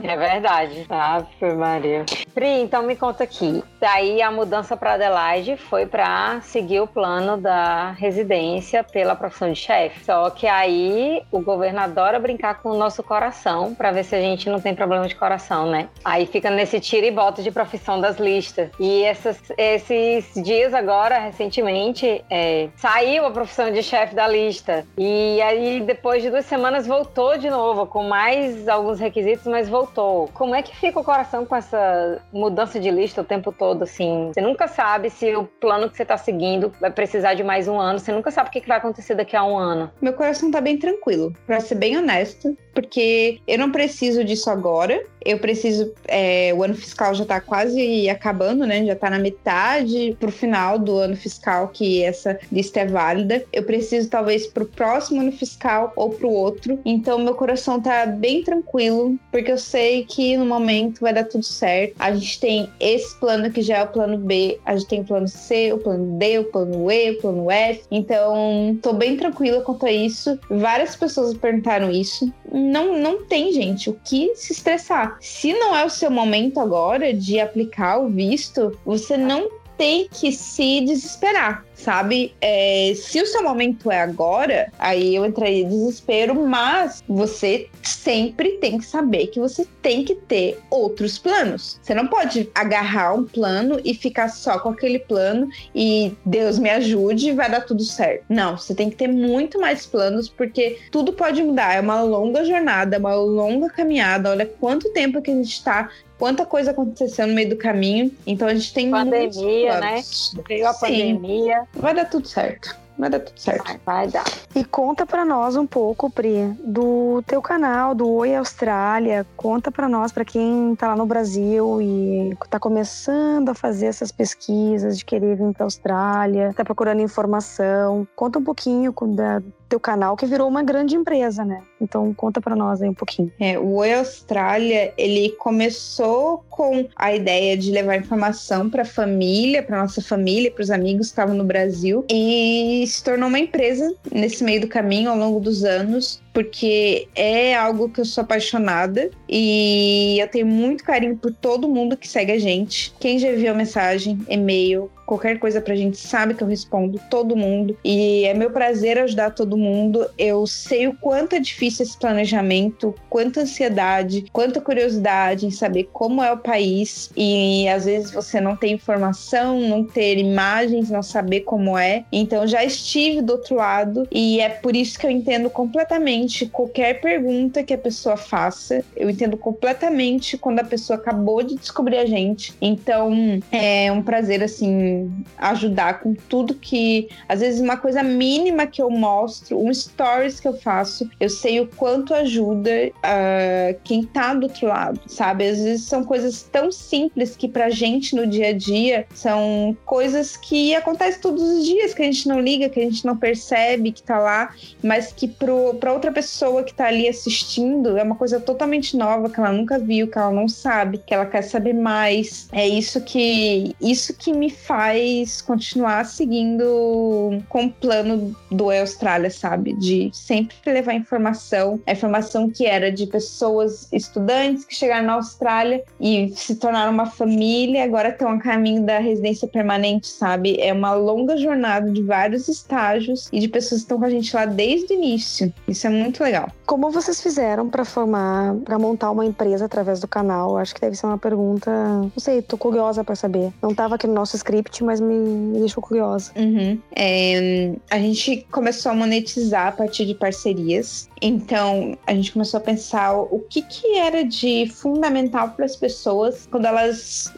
É verdade. Ave Maria. Pri, então me conta aqui. Daí a mudança para Adelaide foi para seguir o plano da residência pela profissão de chefe. Só que aí o governo adora brincar com o nosso coração para ver se a gente não tem problema de coração, né? Aí fica nesse tira e bota de profissão das listas. E essas- esses dias agora, recentemente, é, saiu a profissão de chefe da lista. E aí, depois de duas semanas, voltou de novo, com mais alguns requisitos, mas voltou. Como é que fica o coração com essa mudança de lista o tempo todo, assim? Você nunca sabe se o plano que você tá seguindo vai precisar de mais um ano. Você nunca sabe o que vai acontecer daqui a um ano. Meu coração tá bem tranquilo, pra ser bem honesta, porque eu não preciso disso agora. Eu preciso. é, o ano fiscal já tá quase acabando, né? Já tá na metade pro final do ano fiscal que essa lista é válida. Eu preciso, talvez, pro próximo ano fiscal ou pro outro. Então, meu coração tá bem tranquilo, porque eu sei que no momento vai dar tudo certo. A gente tem esse plano que já é o plano B, a gente tem o plano C, o plano D, o plano E, o plano F. Então, tô bem tranquila quanto a isso. Várias pessoas perguntaram isso. Não, não tem, gente, o que se estressar. Se não é o seu momento agora de aplicar o visto, você não tem que se desesperar, sabe? É, se o seu momento é agora, aí eu entraria em desespero, mas você sempre tem que saber que você tem que ter outros planos. Você não pode agarrar um plano e ficar só com aquele plano e Deus me ajude, vai dar tudo certo. Não, você tem que ter muito mais planos porque tudo pode mudar. É uma longa jornada, é uma longa caminhada. Olha quanto tempo que a gente tá quanta coisa aconteceu no meio do caminho. Então a gente tem Pandemia, muitos planos. Veio a Sim, pandemia. Vai dar tudo certo. Vai dar tudo certo. Vai, vai dar. E conta pra nós um pouco, Pri, do teu canal, do Oi Austrália. Conta pra nós, pra quem tá lá no Brasil e tá começando a fazer essas pesquisas de querer vir pra Austrália, tá procurando informação. Conta um pouquinho com- da teu canal, que virou uma grande empresa, né? Então conta pra nós aí um pouquinho. É, o Oi Austrália, ele começou com a ideia de levar informação para família, para nossa família, para os amigos que estavam no Brasil, e se tornou uma empresa nesse meio do caminho ao longo dos anos, porque é algo que eu sou apaixonada e eu tenho muito carinho por todo mundo que segue a gente. Quem já enviou mensagem, e-mail, qualquer coisa pra gente sabe que eu respondo todo mundo e é meu prazer ajudar todo mundo. Eu sei o quanto é difícil esse planejamento, quanta ansiedade, quanta curiosidade em saber como é o país e às vezes você não tem informação, não ter imagens, não saber como é. Então já estive do outro lado e é por isso que eu entendo completamente qualquer pergunta que a pessoa faça. Eu entendo completamente quando a pessoa acabou de descobrir a gente. Então é um prazer assim ajudar com tudo que às vezes uma coisa mínima que eu mostro, um stories que eu faço, eu sei o quanto ajuda ah, quem tá do outro lado, sabe? Às vezes são coisas tão simples que pra gente no dia a dia são coisas que acontecem todos os dias, que a gente não liga, que a gente não percebe que tá lá, mas que pro, pra outra pessoa que tá ali assistindo é uma coisa totalmente nova, que ela nunca viu, que ela não sabe, que ela quer saber mais. É isso que isso que me faz continuar seguindo com o plano do Austrália, sabe? De sempre levar informação, a informação que era de pessoas, estudantes que chegaram na Austrália e se tornaram uma família, agora estão a caminho da residência permanente, sabe? É uma longa jornada de vários estágios e de pessoas que estão com a gente lá desde o início. Isso é muito legal. Como vocês fizeram pra formar, pra montar uma empresa através do canal? Acho que deve ser uma pergunta, não sei, tô curiosa pra saber. Não tava aqui no nosso script, mas me, me deixou curiosa. Uhum. É, a gente começou a monetizar a partir de parcerias. Então, a gente começou a pensar o que, que era de fundamental para as pessoas quando elas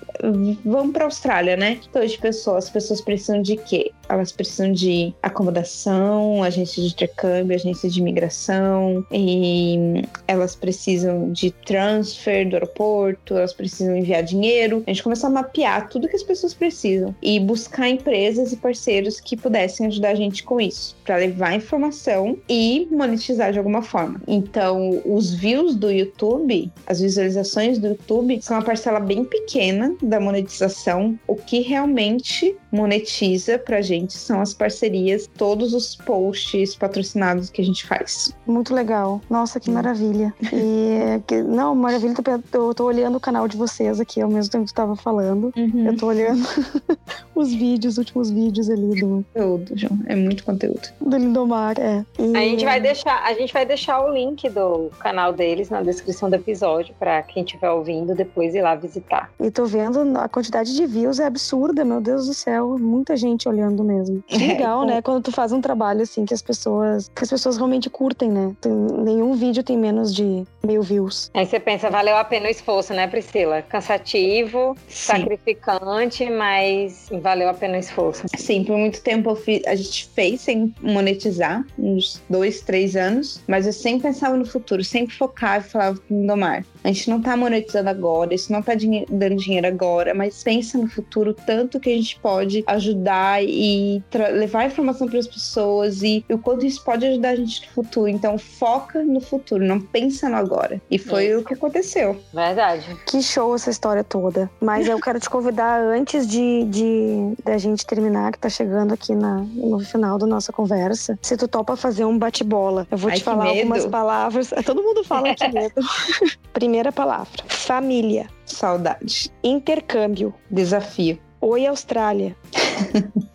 vão para a Austrália, né? Então, de pessoas, as pessoas precisam de quê? Elas precisam de acomodação, agência de intercâmbio, agência de imigração, e elas precisam de transfer do aeroporto, elas precisam enviar dinheiro. A gente começou a mapear tudo que as pessoas precisam e buscar empresas e parceiros que pudessem ajudar a gente com isso, para levar informação e monetizar de alguma forma. Então, os views do YouTube, as visualizações do YouTube, são uma parcela bem pequena da monetização. O que realmente monetiza pra gente são as parcerias, todos os posts patrocinados que a gente faz. Muito legal. Nossa, que maravilha. E que- não, maravilha, eu tô olhando o canal de vocês aqui ao mesmo tempo que tu tava falando. Eu tô olhando os vídeos, os últimos vídeos ali do, Conteúdo, João. É muito conteúdo. do Lindomar. É. E- A gente vai deixar, a gente vai deixar o link do canal deles na descrição do episódio para quem estiver ouvindo depois ir lá visitar. E tô vendo a quantidade de views é absurda, meu Deus do céu. Muita gente olhando mesmo. Que legal, né? Quando tu faz um trabalho assim que as pessoas. que as pessoas realmente curtem, né? Tem- nenhum vídeo tem menos de mil views. Aí você pensa, valeu a pena o esforço, né, Priscila? Cansativo, Sim. sacrificante, mas valeu a pena o esforço. Sim, por muito tempo eu fi- a gente fez sem monetizar, uns dois, três anos, mas eu sempre pensava no futuro, sempre focava e falava pro Domar, a gente não tá monetizando agora, isso não tá dinhe- dando dinheiro agora, mas pensa no futuro, tanto que a gente pode ajudar e levar informação para as pessoas e, o quanto isso pode ajudar a gente no futuro. Então foca no futuro, não pensa no agora. E foi Isso. o que aconteceu. Verdade. Que show essa história toda. Mas eu quero te convidar antes de, de da gente terminar, que tá chegando aqui na, no final da nossa conversa, se tu topa fazer um bate-bola. Eu vou Ai, te falar medo. algumas palavras. Todo mundo fala que medo. Primeira palavra: família, Saudade, intercâmbio, desafio. Oi Austrália.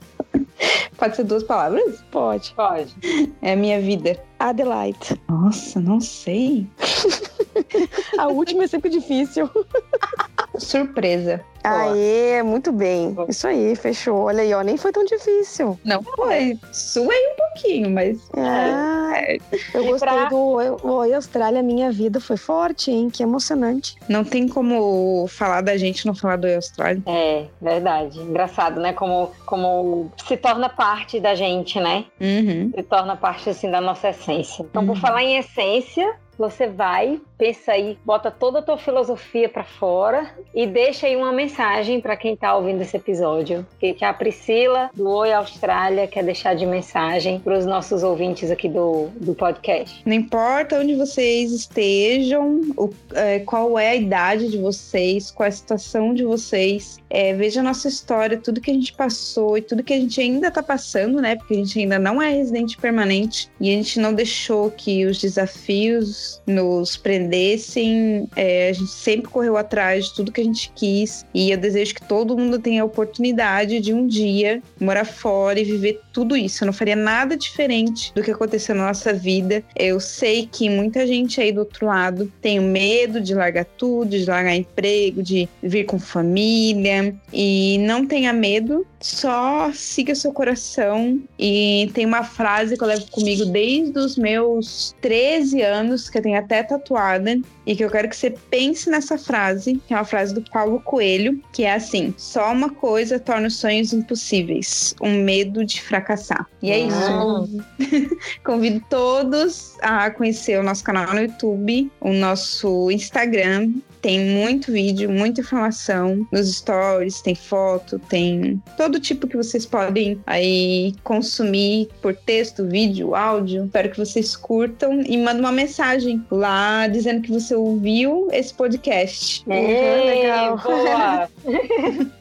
Pode ser duas palavras? Pode. Pode. É a minha vida. Adelaide. Nossa, não sei. A última é sempre difícil. Surpresa. Aê, muito bem. Isso aí, fechou. Olha aí, ó, nem foi tão difícil. Não foi. Suei um pouquinho, mas. É, eu E gostei pra- do Oi- Austrália, minha vida foi forte, hein? Que emocionante. Não tem como falar da gente e não falar do Oi Austrália. É, verdade. Engraçado, né? Como, como se torna parte da gente, né? Uhum. Se torna parte, assim, da nossa essência. Então, por Uhum. falar em essência, você vai, pensa aí, bota toda a tua filosofia pra fora e deixa aí uma mensagem pra quem tá ouvindo esse episódio. Que, que a Priscila, do Oi Austrália, quer deixar de mensagem pros nossos ouvintes aqui do, do podcast. Não importa onde vocês estejam, o- é, qual é a idade de vocês, qual é a situação de vocês, é, veja a nossa história, tudo que a gente passou e tudo que a gente ainda tá passando, né? Porque a gente ainda não é residente permanente e a gente não deixou que os desafios nos prendessem. É, a gente sempre correu atrás de tudo que a gente quis e eu desejo que todo mundo tenha a oportunidade de um dia morar fora e viver tudo isso. Eu não faria nada diferente do que aconteceu na nossa vida. Eu sei que muita gente aí do outro lado tem medo de largar tudo, de largar emprego, de vir com família. E não tenha medo, só siga seu coração. E tem uma frase que eu levo comigo desde os meus 13 anos, que tenho até tatuada, e que eu quero que você pense nessa frase, que é uma frase do Paulo Coelho, que é assim: só uma coisa torna os sonhos impossíveis, um medo de fracassar. E é isso. Convido todos a conhecer o nosso canal no YouTube, o nosso Instagram. Tem muito vídeo, muita informação nos stories, tem foto, tem todo tipo que vocês podem aí consumir por texto, vídeo, áudio. Espero que vocês curtam e mandem uma mensagem lá dizendo que você ouviu esse podcast. Ei, legal. Boa!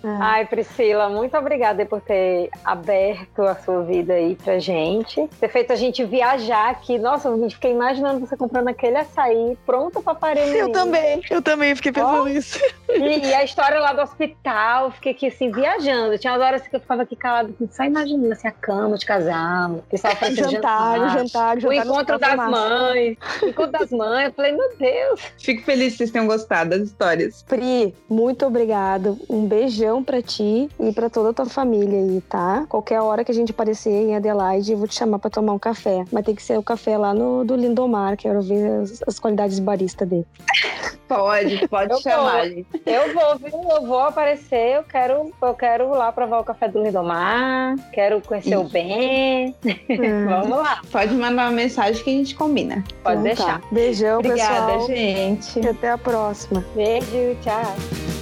Ah, Ai, Priscila, muito obrigada por ter aberto a sua vida aí pra gente. Ter feito a gente viajar aqui. Nossa, eu fiquei imaginando você comprando aquele açaí pronto pra parir o eu também, eu também fiquei pensando nisso. E, e a história lá do hospital, fiquei aqui assim, viajando. Tinha umas horas que eu ficava aqui calada, assim, só imaginando assim, a cama de casal, o pessoal O oferecendo jantar, o jantar, o O jantar. encontro das mães, o encontro das mães. Eu falei, meu Deus. Fico feliz que vocês tenham gostado das histórias. Pri, muito obrigado. Um beijão pra ti e pra toda a tua família aí, tá? Qualquer hora que a gente aparecer em Adelaide, eu vou te chamar pra tomar um café. Mas tem que ser o café lá no do Lindomar, quero ver as, as qualidades barista dele. Pode, pode Eu chamar, tô. Eu vou, viu? Eu vou aparecer. Eu quero, eu quero lá provar o café do Lindomar. Quero conhecer o Ih. Ben. Vamos lá, Pode mandar uma mensagem que a gente combina. pode Então deixar. tá. Beijão, Obrigada, pessoal. gente. E até a próxima. Beijo, tchau.